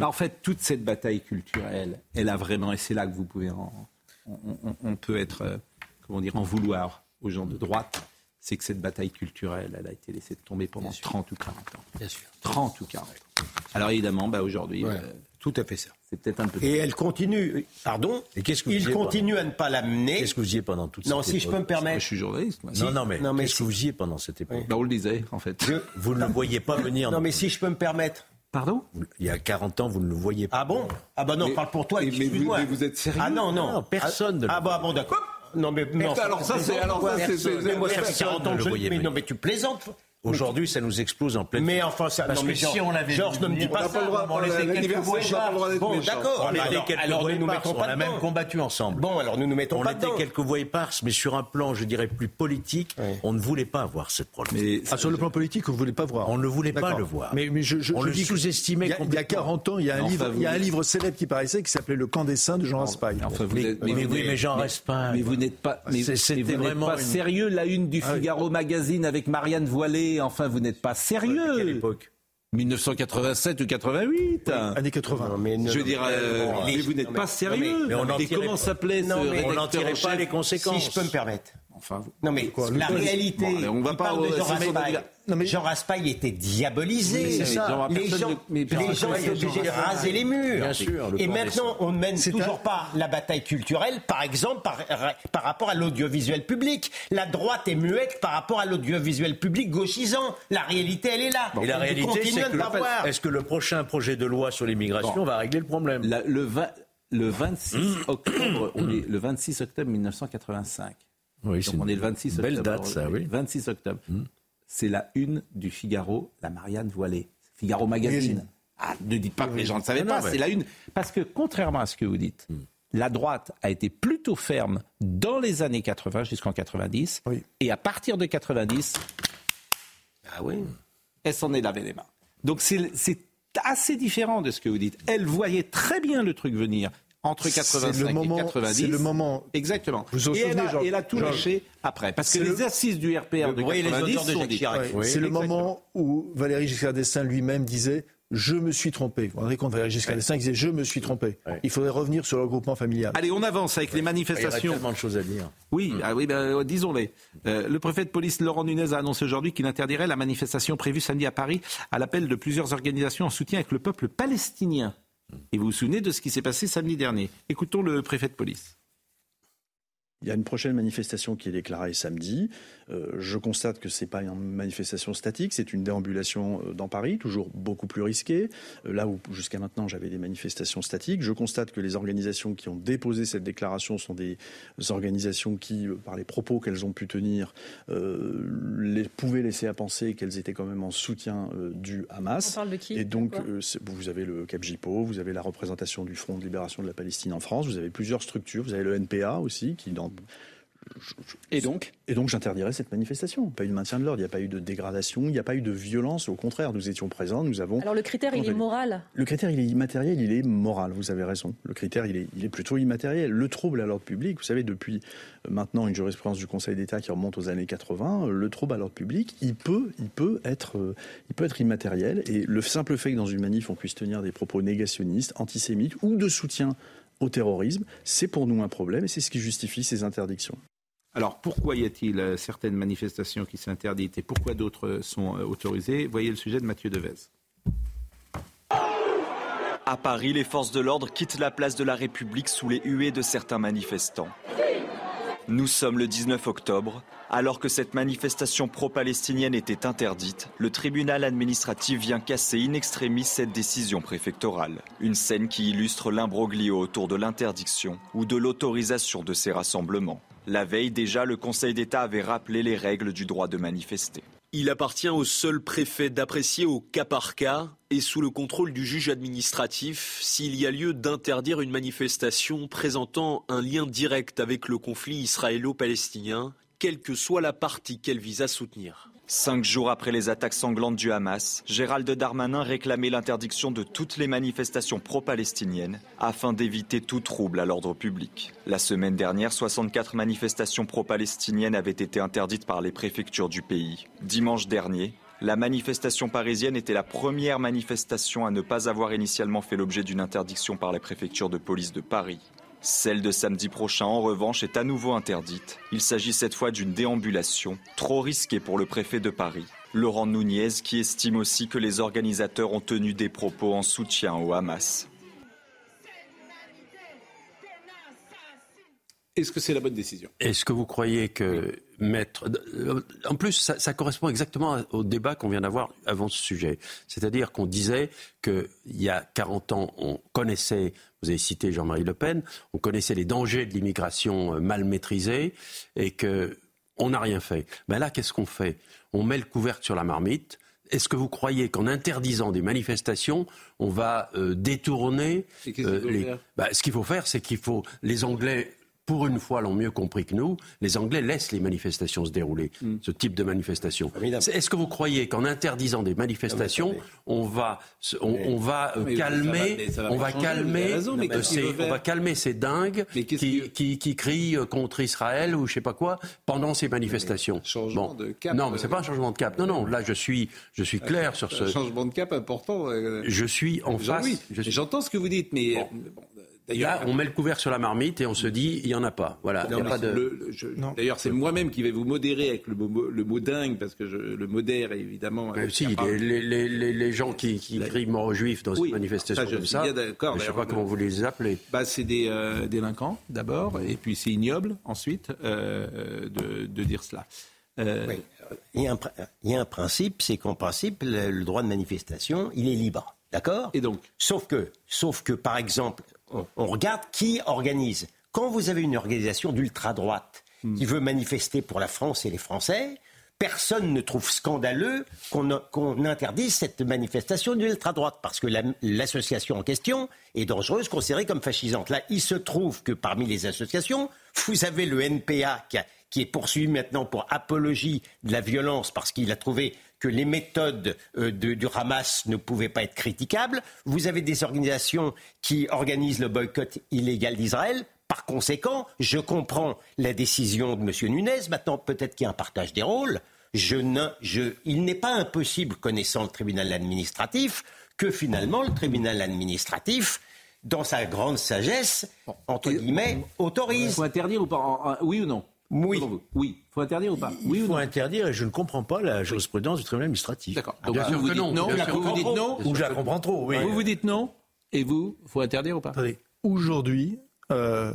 Bah, en fait, toute cette bataille culturelle, elle a vraiment, et c'est là que vous pouvez, on, peut être, euh, comment dire, en vouloir aux gens de droite, c'est que cette bataille culturelle, elle a été laissée tomber pendant 30 ou 40 ans. Bien sûr. 30 ou 40 ans. Alors évidemment, bah, aujourd'hui, euh, tout à fait ça. C'est peut-être un peu. Et elle continue. Pardon. Et qu'est-ce que il continue à ne pas l'amener. Qu'est-ce que vous y pendant toute cette Non, si je peux me permettre. je suis journaliste. Moi. Non, non, mais, qu'est-ce que vous y pendant cette époque bah, On le disait, en fait. Vous ne le voyez pas venir. Non, mais si je peux me permettre. Pardon? Il y a 40 ans, vous ne le voyez pas. Ah bon? Ah bah non, parle pour toi. Mais, mais, vous, mais, vous, êtes sérieux? Ah non, non. personne ne Ah, bah bon, d'accord. Non, mais, mais alors ça, c'est. Alors ça, c'est. Moi, ça fait 40 ans que je. Mais non, mais tu plaisantes. Aujourd'hui, ça nous explose en pleine. Mais enfin, ça. Parce que si on l'avait Georges ne me dit pas ça. On les quelques Bon, d'accord. On était quelques alors, nous mettons pas On a même combattu ensemble. Bon, alors nous nous mettons pas. On était quelques voix éparses, mais sur un plan, je dirais, plus politique, on ne voulait pas voir cette problématique. Ah, sur le plan politique, vous ne voulez pas voir On ne voulait pas le voir. Mais je On le sous-estimait Il y a 40 ans, il y a un livre célèbre qui paraissait qui s'appelait Le camp des saints de Jean Raspail. Mais oui, mais Jean Raspail. Mais vous n'êtes pas sérieux. La une du ah Figaro Magazine avec Marianne Voilé, enfin, vous n'êtes pas sérieux. quelle époque 1987 ou 88 Années 80. mais je veux dire, euh, mais vous n'êtes pas sérieux. Mais, on et comment s'appelait ce On n'en tirait pas les conséquences. Si je peux me permettre. Enfin, non mais quoi, la réalité. Bon, on va pas parle de Jean Raspail. Non, mais... Jean Raspail était diabolisé. Ça. Les gens, les gens étaient obligés de raser les murs. Bien sûr, et maintenant, on ne mène toujours pas la bataille culturelle, par exemple, par, par rapport à l'audiovisuel public. La droite est muette par rapport à l'audiovisuel public gauchisant. La réalité, elle est là. et la réalité, c'est que est-ce que le prochain projet de loi sur l'immigration va régler le problème? Le, le 26 octobre, on est le 26 octobre 1985. Oui, on est le 26 belle date, ça, oui. 26 octobre. Hmm. C'est la une du Figaro, la Marianne Voilée. Figaro Magazine. Ah, ne dites pas que les gens ne savaient pas, c'est la une. Parce que contrairement à ce que vous dites, hmm. la droite a été plutôt ferme dans les années 80 jusqu'en 90. Et à partir de 90, ah oui. elle s'en est lavé les mains. Donc c'est assez différent de ce que vous dites. Elle voyait très bien le truc venir entre 85 et 90. C'est le moment. Exactement. Vous et elle, a, elle a tout lâché après. Parce que les assises du RPR de 90 sont de C'est le moment où Valéry Giscard d'Estaing lui-même disait je me suis trompé. Vous vous rendez compte, Valéry Giscard d'Estaing disait je me suis trompé. Il faudrait revenir sur le regroupement familial. Allez, on avance avec les manifestations. Il y a tellement de choses à dire. Oui, ah oui ben, euh, disons-les. Euh, le préfet de police Laurent Nunez a annoncé aujourd'hui qu'il interdirait la manifestation prévue samedi à Paris à l'appel de plusieurs organisations en soutien avec le peuple palestinien. Et vous vous souvenez de ce qui s'est passé samedi dernier? Écoutons le préfet de police. Il y a une prochaine manifestation qui est déclarée samedi. Euh, je constate que ce n'est pas une manifestation statique, c'est une déambulation euh, dans Paris, toujours beaucoup plus risquée. Euh, là où jusqu'à maintenant j'avais des manifestations statiques, je constate que les organisations qui ont déposé cette déclaration sont des organisations qui, par les propos qu'elles ont pu tenir, les, pouvaient laisser à penser qu'elles étaient quand même en soutien du Hamas. On parle de qui? Et donc vous avez le CAPJIPO, vous avez la représentation du Front de libération de la Palestine en France, vous avez plusieurs structures, vous avez le NPA aussi qui dans et donc Et donc j'interdirais cette manifestation. Pas eu de maintien de l'ordre, il n'y a pas eu de dégradation, il n'y a pas eu de violence. Au contraire, nous étions présents, nous avons. Alors le critère, il est moral Le critère, il est immatériel, il est moral, vous avez raison. Le critère, il est, il est plutôt immatériel. Le trouble à l'ordre public, vous savez, depuis euh, maintenant une jurisprudence du Conseil d'État qui remonte aux années 80, le trouble à l'ordre public, il peut, il, peut être, euh, il peut être immatériel. Et le simple fait que dans une manif, on puisse tenir des propos négationnistes, antisémites ou de soutien au terrorisme, c'est pour nous un problème et c'est ce qui justifie ces interdictions. Alors pourquoi y a-t-il euh, certaines manifestations qui sont interdites et pourquoi d'autres sont euh, autorisées? Voyez le sujet de Mathieu Devez. À Paris, les forces de l'ordre quittent la place de la République sous les huées de certains manifestants. Nous sommes le 19 octobre. Alors que cette manifestation pro-palestinienne était interdite, le tribunal administratif vient casser in extremis cette décision préfectorale. Une scène qui illustre l'imbroglio autour de l'interdiction ou de l'autorisation de ces rassemblements. La veille déjà, le Conseil d'État avait rappelé les règles du droit de manifester. Il appartient au seul préfet d'apprécier au cas par cas et sous le contrôle du juge administratif s'il y a lieu d'interdire une manifestation présentant un lien direct avec le conflit israélo-palestinien, quelle que soit la partie qu'elle vise à soutenir. Cinq jours après les attaques sanglantes du Hamas, Gérald Darmanin réclamait l'interdiction de toutes les manifestations pro-palestiniennes afin d'éviter tout trouble à l'ordre public. La semaine dernière, 64 manifestations pro-palestiniennes avaient été interdites par les préfectures du pays. Dimanche dernier, la manifestation parisienne était la première manifestation à ne pas avoir initialement fait l'objet d'une interdiction par les préfectures de police de Paris. Celle de samedi prochain, en revanche, est à nouveau interdite. Il s'agit cette fois d'une déambulation, trop risquée pour le préfet de Paris. Laurent Nunez, qui estime aussi que les organisateurs ont tenu des propos en soutien au Hamas. Est-ce que c'est la bonne décision? Est-ce que vous croyez que mettre... En plus, ça, correspond exactement au débat qu'on vient d'avoir avant ce sujet. C'est-à-dire qu'on disait qu'il y a 40 ans, on connaissait, vous avez cité Jean-Marie Le Pen, on connaissait les dangers de l'immigration euh, mal maîtrisée et qu'on n'a rien fait. Ben là, qu'est-ce qu'on fait? On met le couvercle sur la marmite, est-ce que vous croyez qu'en interdisant des manifestations, on va euh, détourner euh, les... Bah, ce qu'il faut faire, c'est qu'il faut les Anglais pour une fois, l'ont mieux compris que nous. Les Anglais laissent les manifestations se dérouler, hmm. ce type de manifestation. Est-ce que vous croyez qu'en interdisant des manifestations, on va, on, va calmer, on va calmer, on va calmer ces dingues qui, qui, crient contre Israël ou je sais pas quoi pendant ces manifestations. Changement de cap. Non, mais c'est pas un changement de cap. Non, non. Là, je suis, je suis clair sur ce. changement de cap important. Euh, je suis en face. J'entends ce que vous dites, mais D'ailleurs, on met le couvert sur la marmite et on se dit, il n'y en a pas. Voilà. D'ailleurs, c'est moi-même qui vais vous modérer avec le mot, dingue, parce que je le modère évidemment. Mais si, les, gens qui, crient mort aux juifs dans une manifestation comme ça, je ne sais pas comment vous les appelez. Bah, c'est des euh, délinquants d'abord, et puis c'est ignoble ensuite euh, de, dire cela. Euh, il, y a un, il, y a un, principe, c'est qu'en principe, le, droit de manifestation, il est libre. D'accord? Et donc? Sauf que, sauf que, par exemple, on, regarde qui organise. Quand vous avez une organisation d'ultra-droite hmm. qui veut manifester pour la France et les Français, personne ne trouve scandaleux qu'on interdise cette manifestation d'ultra-droite, parce que l'association en question est dangereuse, considérée comme fascisante. Là, il se trouve que parmi les associations, vous avez le NPA qui est poursuivi maintenant pour apologie de la violence, parce qu'il a trouvé que les méthodes euh, du Hamas ne pouvaient pas être critiquables. Vous avez des organisations qui organisent le boycott illégal d'Israël. Par conséquent, je comprends la décision de M. Nunez. Maintenant, peut-être qu'il y a un partage des rôles. Je je, il n'est pas impossible, connaissant le tribunal administratif, que finalement le tribunal administratif dans sa grande sagesse, entre guillemets, autorise. Il faut interdire ou pas Oui ou non? Oui. Oui. Il faut interdire ou pas Oui Il faut interdire et je ne comprends pas la jurisprudence du tribunal administratif. D'accord. Donc vous, vous, dites non. vous, dites non. Ou je la comprends trop. Oui. Vous vous dites non. Et vous, il faut interdire ou pas Aujourd'hui, euh,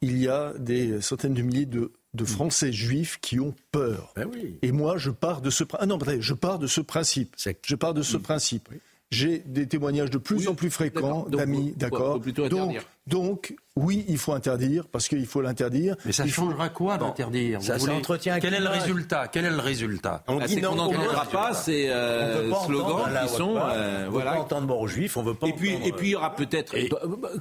il y a des centaines de milliers de, de Français juifs qui ont peur. Ben oui. Et moi, je pars de ce, ah non, je pars de ce principe. Je pars de ce principe. J'ai des témoignages de plus en plus fréquents d'amis, d'accord. Donc, donc, oui, il faut interdire parce qu'il faut l'interdire. Mais ça changera quoi d'interdire Ça s'entretient. Quel est le résultat Quel est le résultat On dit non, on n'entendra pas ces euh, slogans qui sont. Euh, on voilà. veut pas entendre mort aux juifs, on veut pas. Et puis, et puis il y aura peut-être.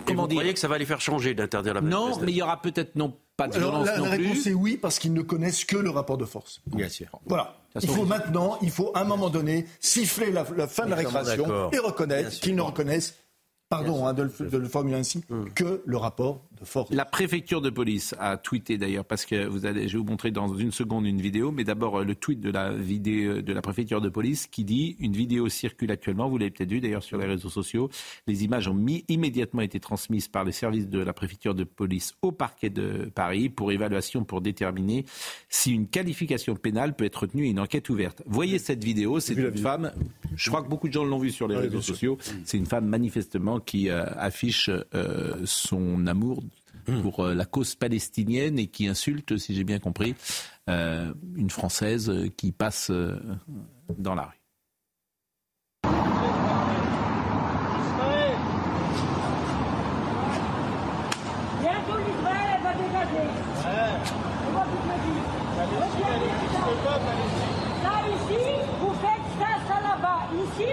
Comment dire Vous croyez que ça va les faire changer d'interdire la Non, mais il y aura peut-être non pas de violence la, non la réponse est oui parce qu'ils ne connaissent que le rapport de force. Bien sûr. Voilà. Il faut maintenant, il faut à un moment donné siffler la, fin de la récréation et reconnaître qu'ils ne reconnaissent pardon hein, de, le, formuler ainsi, hum. que le rapport de force. La préfecture de police a tweeté d'ailleurs, parce que vous allez, je vais vous montrer dans une seconde une vidéo, mais d'abord euh, le tweet de la, vidéo, de la préfecture de police qui dit une vidéo circule actuellement, vous l'avez peut-être vu d'ailleurs sur les réseaux sociaux, les images ont mis, immédiatement été transmises par les services de la préfecture de police au parquet de Paris pour évaluation pour déterminer si une qualification pénale peut être retenue et une enquête ouverte. Voyez cette vidéo, c'est une femme, je crois que beaucoup de gens l'ont vu sur les réseaux sociaux, c'est une femme manifestement qui euh, affiche euh, son amour. Hmm. pour euh, la cause palestinienne et qui insulte, si j'ai bien compris, euh, une Française euh, qui passe dans la rue. Ici, vous faites ça, ça là-bas. Ici,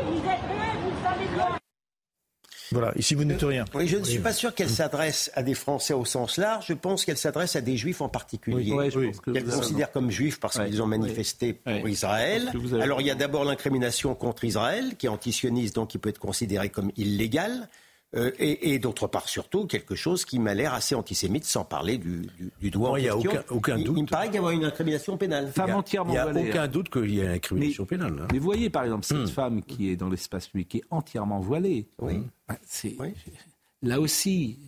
voilà, ici vous n'êtes rien. Oui, je ne suis pas sûr qu'elle s'adresse à des Français au sens large. Je pense qu'elle s'adresse à des Juifs en particulier. Oui, qu'elle considère comme Juifs parce qu'ils ont manifesté pour Israël. Alors il y a d'abord l'incrimination contre Israël, qui est antisioniste, donc qui peut être considérée comme illégale. Euh, et, d'autre part, surtout, quelque chose qui m'a l'air assez antisémite, sans parler du, du, doigt Il n'y a aucun, aucun doute. Il, me paraît qu'il y a une incrimination pénale. Femme entièrement Il n'y a aucun doute qu'il y ait une incrimination pénale. Hein. Mais vous voyez, par exemple, cette hmm. femme qui est dans l'espace public, qui est entièrement voilée. Oui. Bah, Là aussi,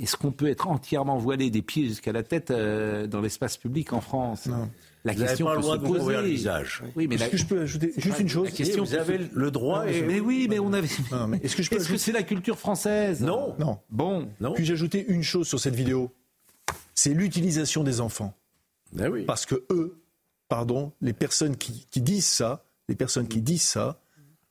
est-ce qu'on peut être entièrement voilé des pieds jusqu'à la tête euh, dans l'espace public en France? Non. La question peut se poser. Le visage. Oui, mais est-ce que je peux ajouter juste une chose? La question, vous avez le droit. Et... Mais oui, mais on avait. Est-ce que je peux Est-ce que c'est la culture française? Non. Non. Bon. Non. Puis-je ajouter une chose sur cette vidéo? C'est l'utilisation des enfants. Ben oui. Parce que eux, pardon, les personnes qui, qui, disent ça, les personnes qui disent ça,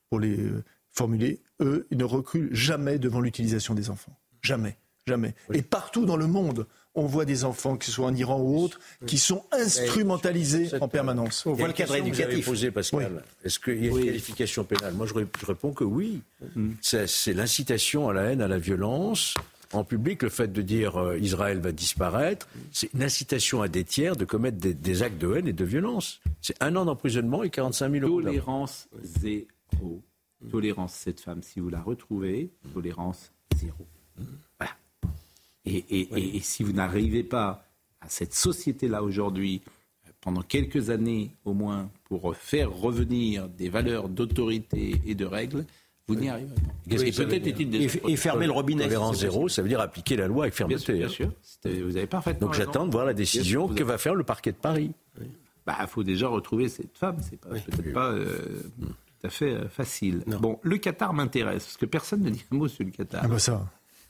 pour les euh, formuler, eux, ils ne reculent jamais devant l'utilisation des enfants. Jamais. Jamais. Et partout dans le monde, on voit des enfants, que ce soit en Iran ou autre, qui sont instrumentalisés en permanence. On voit le cadre éducatif. Posé, Pascal. Est-ce qu'il y a une qualification pénale? Moi, je réponds que oui. Mm. C'est l'incitation à la haine, à la violence. En public, le fait de dire euh, Israël va disparaître, c'est une incitation à des tiers de commettre des, actes de haine et de violence. C'est un an d'emprisonnement et 45 000 euros. Tolérance zéro. Tolérance, cette femme, si vous la retrouvez, tolérance zéro. Voilà. Et, si vous n'arrivez pas à cette société-là aujourd'hui, pendant quelques années au moins, pour faire revenir des valeurs d'autorité et de règles, vous n'y arrivez pas. peut-être Et, fermer le robinet. Tolérance zéro, ça veut dire appliquer la loi avec fermeté. Bien sûr, hein. vous avez parfaitement Donc j'attends de voir la décision que va faire le parquet de Paris. Il bah, faut déjà retrouver cette femme. C'est peut-être pas euh, tout à fait euh, facile. Bon, le Qatar m'intéresse, parce que personne ne dit un mot sur le Qatar. Ah bah ça.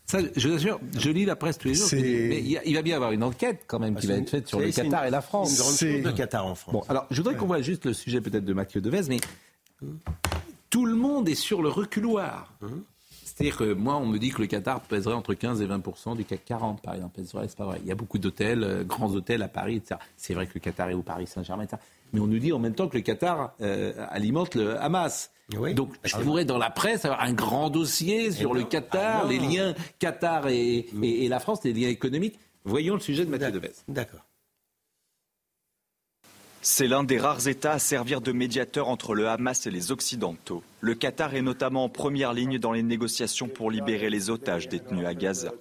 Ça, je vous assure, je lis la presse tous les jours. mais il va bien y avoir une enquête quand même qui va être faite sur le Qatar et la France. C'est le Qatar en France. Bon, alors je voudrais qu'on voit juste le sujet peut-être de Mathieu Devez, mais tout le monde est sur le reculoir. C'est-à-dire que moi, on me dit que le Qatar pèserait entre 15 et 20% du CAC 40, par exemple. C'est pas vrai. Il y a beaucoup d'hôtels, euh, grands hôtels à Paris, etc. C'est vrai que le Qatar est au Paris Saint-Germain, etc. Mais on nous dit en même temps que le Qatar euh, alimente le Hamas. Donc, je pourrais dans la presse avoir un grand dossier sur le Qatar, ah les liens Qatar et, la France, les liens économiques. Voyons le sujet de Mathieu Devez. D'accord. C'est l'un des rares États à servir de médiateur entre le Hamas et les Occidentaux. Le Qatar est notamment en première ligne dans les négociations pour libérer les otages détenus à Gaza.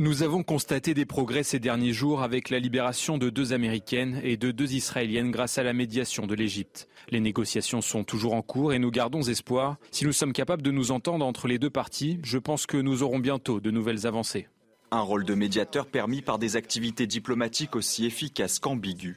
Nous avons constaté des progrès ces derniers jours avec la libération de deux Américaines et de deux Israéliennes grâce à la médiation de l'Égypte. Les négociations sont toujours en cours et nous gardons espoir. Si nous sommes capables de nous entendre entre les deux parties, je pense que nous aurons bientôt de nouvelles avancées. Un rôle de médiateur permis par des activités diplomatiques aussi efficaces qu'ambiguës.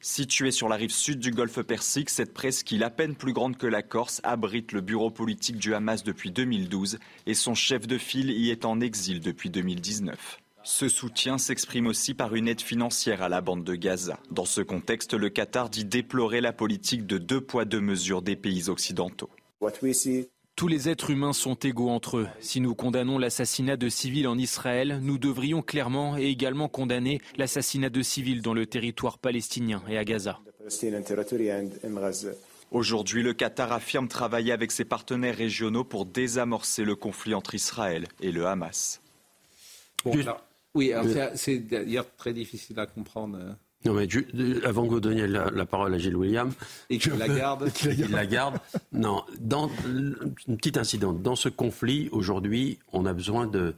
Située sur la rive sud du golfe Persique, cette presqu'île à peine plus grande que la Corse abrite le bureau politique du Hamas depuis 2012 et son chef de file y est en exil depuis 2019. Ce soutien s'exprime aussi par une aide financière à la bande de Gaza. Dans ce contexte, le Qatar dit déplorer la politique de deux poids deux mesures des pays occidentaux. Tous les êtres humains sont égaux entre eux. Si nous condamnons l'assassinat de civils en Israël, nous devrions clairement et également condamner l'assassinat de civils dans le territoire palestinien et à Gaza. Aujourd'hui, le Qatar affirme travailler avec ses partenaires régionaux pour désamorcer le conflit entre Israël et le Hamas. oui, c'est d'ailleurs très difficile à comprendre euh, non, mais avant que vous donniez la, parole à Gilles William. Et que la garde. La garde. Non, dans, une petite incident. Dans ce conflit, aujourd'hui, on a besoin de,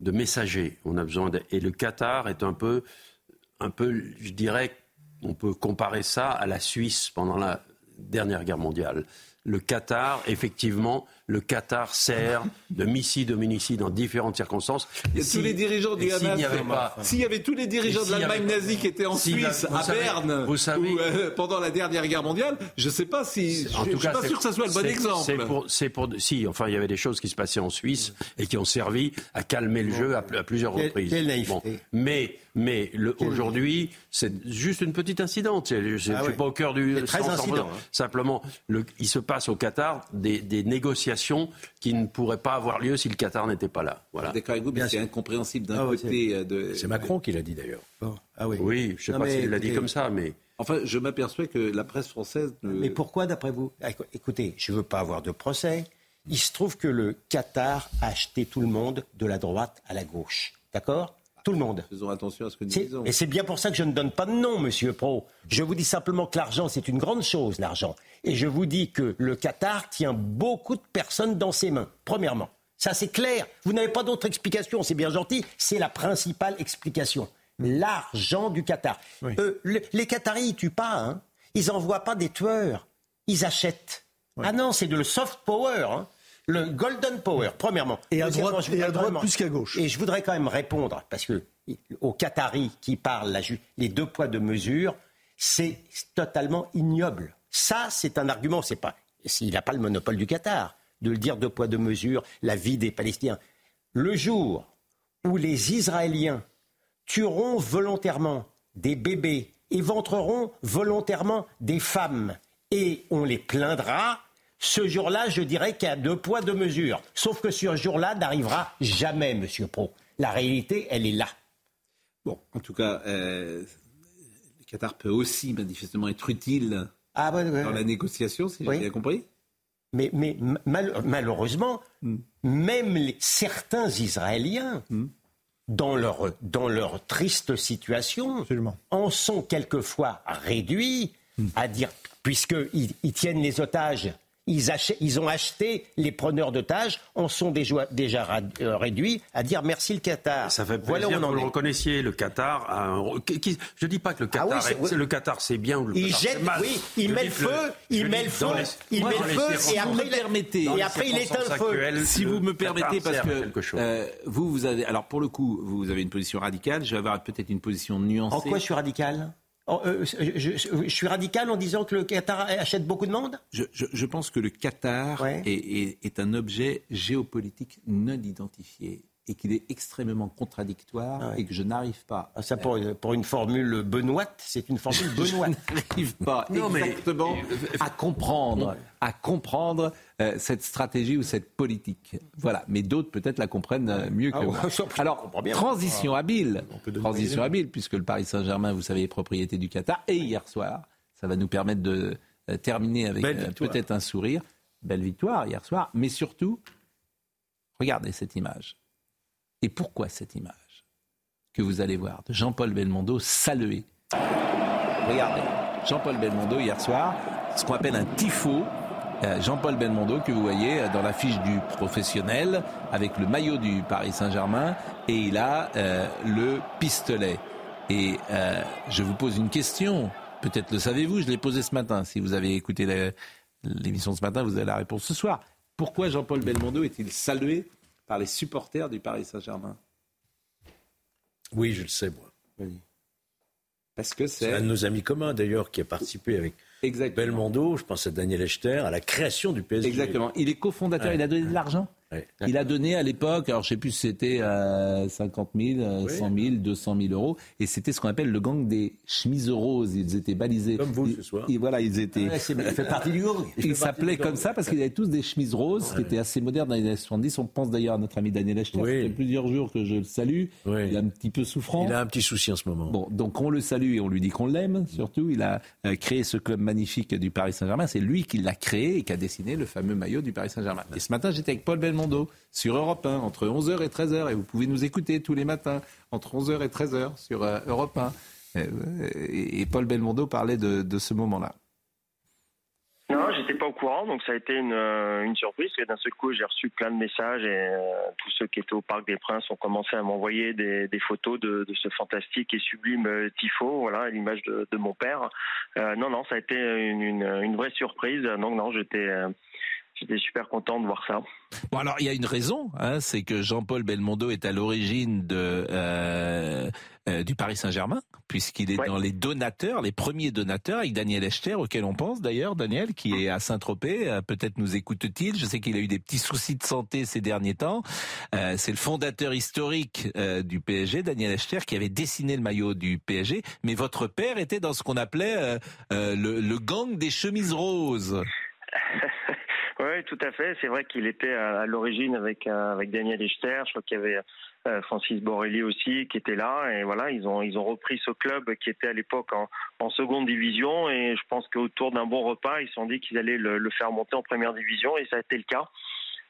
de messagers. On a besoin et le Qatar est un peu, un peu, je dirais, on peut comparer ça à la Suisse pendant la dernière guerre mondiale. Le Qatar, effectivement, le Qatar sert de missile dominicide dans différentes circonstances. Il y a tous les dirigeants du Hamas. S'il y avait tous les dirigeants de l'Allemagne nazie qui étaient en Suisse, à Berne, vous savez, euh, pendant la dernière guerre mondiale, je ne sais pas si. En je ne suis pas sûr que ça soit le bon exemple. C'est pour, si, enfin, il y avait des choses qui se passaient en Suisse et qui ont servi à calmer le jeu à, plusieurs reprises. Mais mais aujourd'hui, c'est juste une petite incidente. Je ne suis ah pas au cœur du. Très incident. Simplement, le, il se passe au Qatar des, des négociations qui ne pourrait pas avoir lieu si le Qatar n'était pas là. Voilà. D'accord avec vous, mais c'est incompréhensible d'un ah côté. Euh, de... C'est Macron qui l'a dit d'ailleurs. Ah oui. Oui, je ne sais pas s'il l'a dit comme ça, mais. Enfin, je m'aperçois que la presse française. Mais pourquoi, d'après vous? Ah, Écoutez, je ne veux pas avoir de procès. Il se trouve que le Qatar a acheté tout le monde de la droite à la gauche. D'accord? Tout le monde. Faisons attention à ce que nous disons. Et c'est bien pour ça que je ne donne pas de nom, monsieur Pro. Je vous dis simplement que l'argent, c'est une grande chose, l'argent. Et je vous dis que le Qatar tient beaucoup de personnes dans ses mains, premièrement. Ça, c'est clair. Vous n'avez pas d'autre explication. C'est bien gentil. C'est la principale explication. L'argent du Qatar. Euh, les Qataris, ils tuent pas. Hein. Ils n'envoient pas des tueurs. Ils achètent. Ah non, c'est de le soft power. Hein. Le golden power, premièrement. Et à droite, et à droite plus qu'à gauche. Et je voudrais quand même répondre, parce que aux Qataris qui parlent les deux poids, deux mesures, c'est totalement ignoble. Ça, c'est un argument. C'est pas. Il n'a pas le monopole du Qatar de le dire deux poids, deux mesures, la vie des Palestiniens. Le jour où les Israéliens tueront volontairement des bébés, éventreront volontairement des femmes, et on les plaindra, ce jour-là, je dirais qu'il y a deux poids, deux mesures. Sauf que ce jour-là n'arrivera jamais, Monsieur Pro. La réalité, elle est là. Bon, en tout cas, euh, le Qatar peut aussi manifestement être utile ah, dans la négociation, si j'ai bien compris. Mais, mais malheureusement, hmm. même certains Israéliens, hmm. dans, leur, dans leur triste situation, en sont quelquefois réduits hmm. à dire, puisqu'ils ils tiennent les otages ils, ont acheté les preneurs d'otages, en sont déjà, euh, réduits à dire merci le Qatar. Ça fait plaisir voilà que vous le reconnaissiez. Le Qatar, je ne dis pas que le ah Qatar, c'est le Qatar c'est bien ou le il Qatar jette, mal. Oui, il met le feu, il met le feu, il met le feu et après, permettez, et après il éteint le feu. Si vous me permettez, parce que euh, vous, vous avez, alors pour le coup, vous avez une position radicale. Je vais avoir peut-être une position nuancée. En quoi je suis radical? Euh, je, suis radical en disant que le Qatar achète beaucoup de monde je, pense que le Qatar est, un objet géopolitique non identifié et qu'il est extrêmement contradictoire ah et que je n'arrive pas. Ah, ça pour, pour, une formule benoîte, c'est une formule benoîte. je n'arrive pas exactement à comprendre, à comprendre euh, cette stratégie ou cette politique. Voilà, mais d'autres peut-être la comprennent euh, mieux que ah, moi. Alors, transition habile, transition habile, puisque le Paris Saint-Germain, vous savez, est propriété du Qatar. Et hier soir, ça va nous permettre de euh, terminer avec peut-être un sourire. Belle victoire hier soir, mais surtout, regardez cette image. Et pourquoi cette image que vous allez voir de Jean-Paul Belmondo salué Regardez, Jean-Paul Belmondo hier soir, ce qu'on appelle un tifo. Euh, Jean-Paul Belmondo que vous voyez euh, dans l'affiche du professionnel avec le maillot du Paris Saint-Germain et il a euh, le pistolet. Et je vous pose une question, peut-être le savez-vous, je l'ai posé ce matin. Si vous avez écouté l'émission ce matin, vous avez la réponse ce soir. Pourquoi Jean-Paul Belmondo est-il salué par les supporters du Paris Saint-Germain Oui, je le sais, moi. Parce que c'est... un de nos amis communs, d'ailleurs, qui a participé avec Belmondo, je pense à Daniel Echter, à la création du PSG. Exactement. Il est cofondateur, il a donné de l'argent il a donné à l'époque, alors je sais plus si c'était 50 000, 100 000, 200 000 euros, et c'était ce qu'on appelle le gang des chemises roses. Ils étaient balisés. Comme vous ce soir. Et voilà, ils étaient. Ah il fait partie du gang. Ils s'appelaient comme ça parce qu'ils avaient tous des chemises roses, qui étaient assez modernes dans les années 70. On pense d'ailleurs à notre ami Daniel Echter. Ça fait plusieurs jours que je le salue. Il est un petit peu souffrant. Il a un petit souci en ce moment. Bon, donc on le salue et on lui dit qu'on l'aime. Surtout, il a euh, créé ce club magnifique du Paris Saint-Germain. C'est lui qui l'a créé et qui a dessiné le fameux maillot du Paris Saint-Germain. Et ce matin, j'étais avec Paul Sur Europe 1 entre 11h et 13h. Et vous pouvez nous écouter tous les matins entre 11h et 13h sur euh, Europe 1. Et, Paul Belmondo parlait de, ce moment-là. Non, j'étais pas au courant, donc ça a été une, euh, surprise. d'un seul coup, j'ai reçu plein de messages et euh, tous ceux qui étaient au Parc des Princes ont commencé à m'envoyer des, photos de, ce fantastique et sublime tifo, voilà, l'image de, mon père. non, non, ça a été une, une vraie surprise. Donc non, j'étais j'étais super content de voir ça. Bon alors il y a une raison, hein, c'est que Jean-Paul Belmondo est à l'origine de euh, euh, du Paris Saint-Germain, puisqu'il est dans les donateurs, les premiers donateurs, avec Daniel Echter, auquel on pense d'ailleurs, Daniel, qui est à Saint-Tropez, euh, peut-être nous écoute-t-il. Je sais qu'il a eu des petits soucis de santé ces derniers temps. c'est le fondateur historique du PSG, Daniel Echter, qui avait dessiné le maillot du PSG. Mais votre père était dans ce qu'on appelait le, le gang des chemises roses. Oui, tout à fait. C'est vrai qu'il était à, l'origine avec avec Daniel Echter. Je crois qu'il y avait Francis Borrelli aussi qui était là et voilà ils ont repris ce club qui était à l'époque en, seconde division et je pense qu'autour d'un bon repas ils se sont dit qu'ils allaient le, faire monter en première division et ça a été le cas.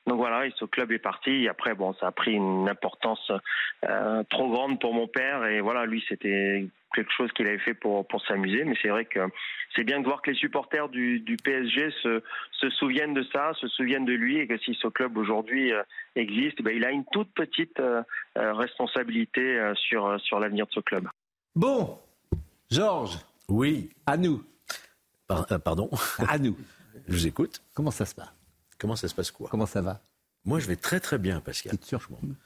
Donc voilà, ce club est parti. Et après, bon, ça a pris une importance euh, trop grande pour mon père. Et voilà, lui, c'était quelque chose qu'il avait fait pour, pour s'amuser. Mais c'est vrai que c'est bien de voir que les supporters du, du PSG se, se, souviennent de ça, se souviennent de lui, et que si ce club aujourd'hui euh, existe, ben, il a une toute petite euh, responsabilité sur, sur l'avenir de ce club. Bon, Georges. Oui. À nous. pardon. À nous. Je vous écoute. Comment ça se passe? Comment ça se passe quoi Comment ça va moi, je vais très très bien, Pascal. Sûr,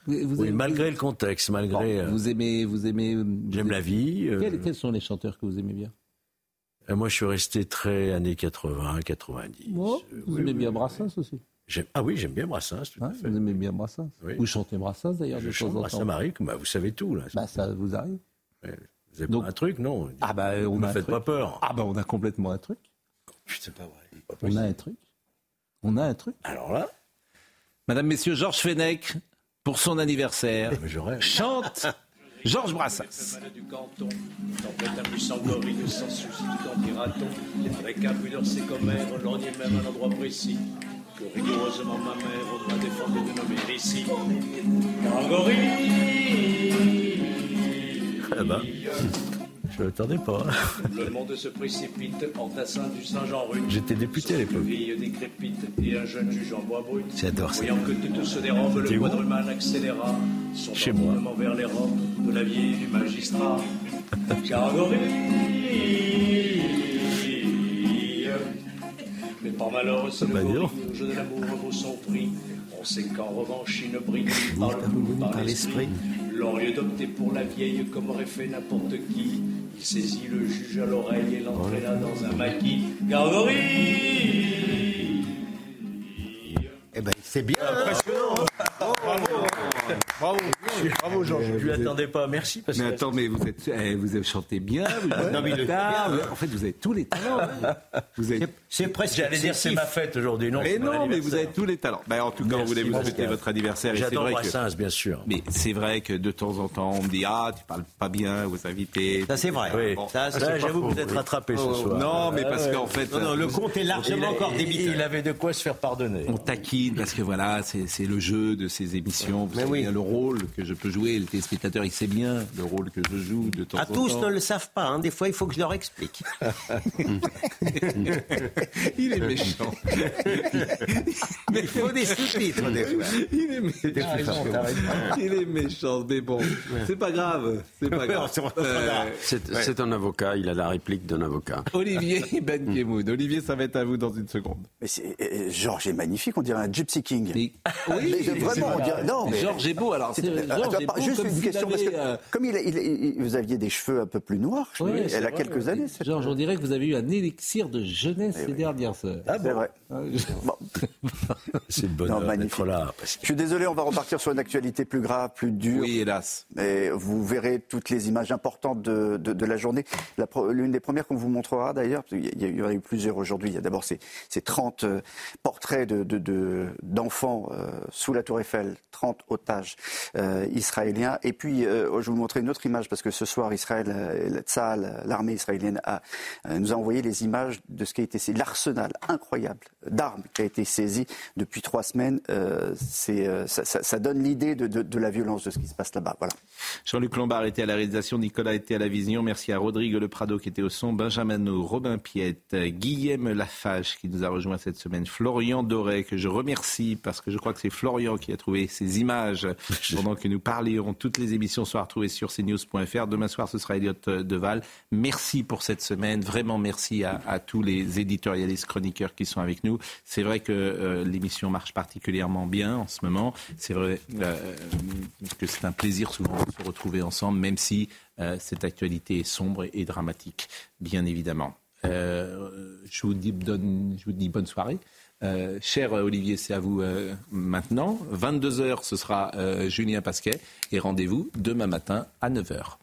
oui, malgré le contexte, malgré. Euh, vous aimez, vous aimez. J'aime la vie. Euh, quels, sont les chanteurs que vous aimez bien euh, Moi, je suis resté très années 80, 90. vous aimez bien Brassens aussi ah oui, j'aime bien Brassens. Tout à fait. Vous aimez bien Brassens Vous chantez Brassens d'ailleurs de temps en temps. Ça m'arrive, bah, vous savez tout là. Bah, ça vous arrive. Vous avez pas un truc, non Ah bah on ne faites pas peur. Ah bah on a complètement un truc. C'est pas vrai. Pas on a un truc. On a un truc. Alors là. Madame, Messieurs, Georges Fenech, pour son anniversaire, chante Georges Brassens. du canton, tempête un puissant gorille sans souci du piraton, avec un pudeur sécomère, lorgné même à un endroit précis, que rigoureusement ma mère m'a défendu de nommer ici. Ah bah. Je ne l'attendais pas. Le monde se précipite, entassin du Saint-Jean-Rue. J'étais député à l'époque. Une décrépite et un jeune juge en bois brut. J'adore ça. Voyant que tout se dérobe, le quadruman accéléra. Son Chez moi. vers les robes de la vieille du magistrat. Mais par malheur, c'est le jeu de l'amour vaut son prix. On sait qu'en revanche, il ne brille par le par l'esprit. L'orieux d'opter pour la vieille comme aurait fait n'importe qui. Il saisit le juge à l'oreille et l'entraîna dans un maquis. Gargorie Eh ben, c'est bien. Impressionnant. Bravo. Bravo. Bravo, Georges. Je ne lui attendais pas. Merci. Parce mais attends, mais vous, êtes, eh, vous avez chanté bien. Vous non, mais En fait, vous avez tous les talents. Vous êtes... C'est presque. J'allais dire c'est ma fête aujourd'hui. Non, mais non, mais vous avez tous les talents. Ben, en tout cas, on voulait vous souhaiter votre anniversaire. J'adore Brassens, que... bien sûr. Mais c'est vrai que de temps en temps, on me dit Ah, tu parles pas bien aux invités. Ça, c'est vrai. Oui. Ça, j'avoue vous êtes rattrapé ce soir. Non, mais parce qu'en fait. Non, non, le compte est largement encore débité. Il avait de quoi se faire pardonner. On taquine parce que voilà, c'est le jeu de ces émissions. Vous savez bien le rôle que je peux jouer. Le téléspectateur, il sait bien le rôle que je joue de temps en temps. À tous ne le savent pas. Hein. Des fois, il faut que je leur explique. il est méchant. mais il faut des sous-titres des fois. Il est méchant. Il est méchant, mais bon, c'est pas grave. C'est pas grave. Euh, c'est un avocat. Il a la réplique d'un avocat. Olivier Ben Kemoun. Olivier, ça va être à vous dans une seconde. Mais euh, Georges est magnifique. On dirait un Gypsy King. oui, vraiment. On dirait... Non, mais Georges est beau. Alors, c'est juste une question parce que euh, comme il, vous aviez des cheveux un peu plus noirs, elle a quelques années. Georges, on dirait que vous avez eu un élixir de jeunesse eh ces dernières heures. Ah, c'est vrai. c'est une bonne non, d'être là. Je suis désolé, on va repartir sur une actualité plus grave, plus dure. Oui, hélas. Mais vous verrez toutes les images importantes de, de, de la journée. L'une des premières qu'on vous montrera d'ailleurs, il y, a eu plusieurs aujourd'hui. Il y a d'abord ces, ces 30 euh, portraits d'enfants de, de, euh, sous la tour Eiffel, 30 otages euh, israéliens. Et puis, euh, je vais vous montrer une autre image parce que ce soir, Israël, euh, l'armée israélienne, a, euh, nous a envoyé les images de ce qui a été l'arsenal incroyable d'armes qui a été saisi depuis trois semaines. ça, ça, ça, donne l'idée de, de, de, la violence de ce qui se passe là-bas. Voilà. Jean-Luc Lombard était à la réalisation, Nicolas était à la vision. Merci à Rodrigue Le Prado qui était au son, Benjamin Robin Piette, Guillaume Lafage qui nous a rejoint cette semaine, Florian Doré que je remercie parce que je crois que c'est Florian qui a trouvé ces images pendant que nous parlions. Toutes les émissions sont à retrouver sur cnews.fr. Demain soir, ce sera Elliot Deval. Merci pour cette semaine. Vraiment merci à, tous les éditorialistes, chroniqueurs qui sont avec nous. C'est vrai que euh, l'émission marche particulièrement bien en ce moment. C'est vrai euh, que c'est un plaisir souvent de se retrouver ensemble, même si euh, cette actualité est sombre et, dramatique, bien évidemment. Euh, je vous dis bonne soirée. Euh, cher Olivier, c'est à vous euh, maintenant. 22h, ce sera euh, Julien Pasquet. Et rendez-vous demain matin à 9h.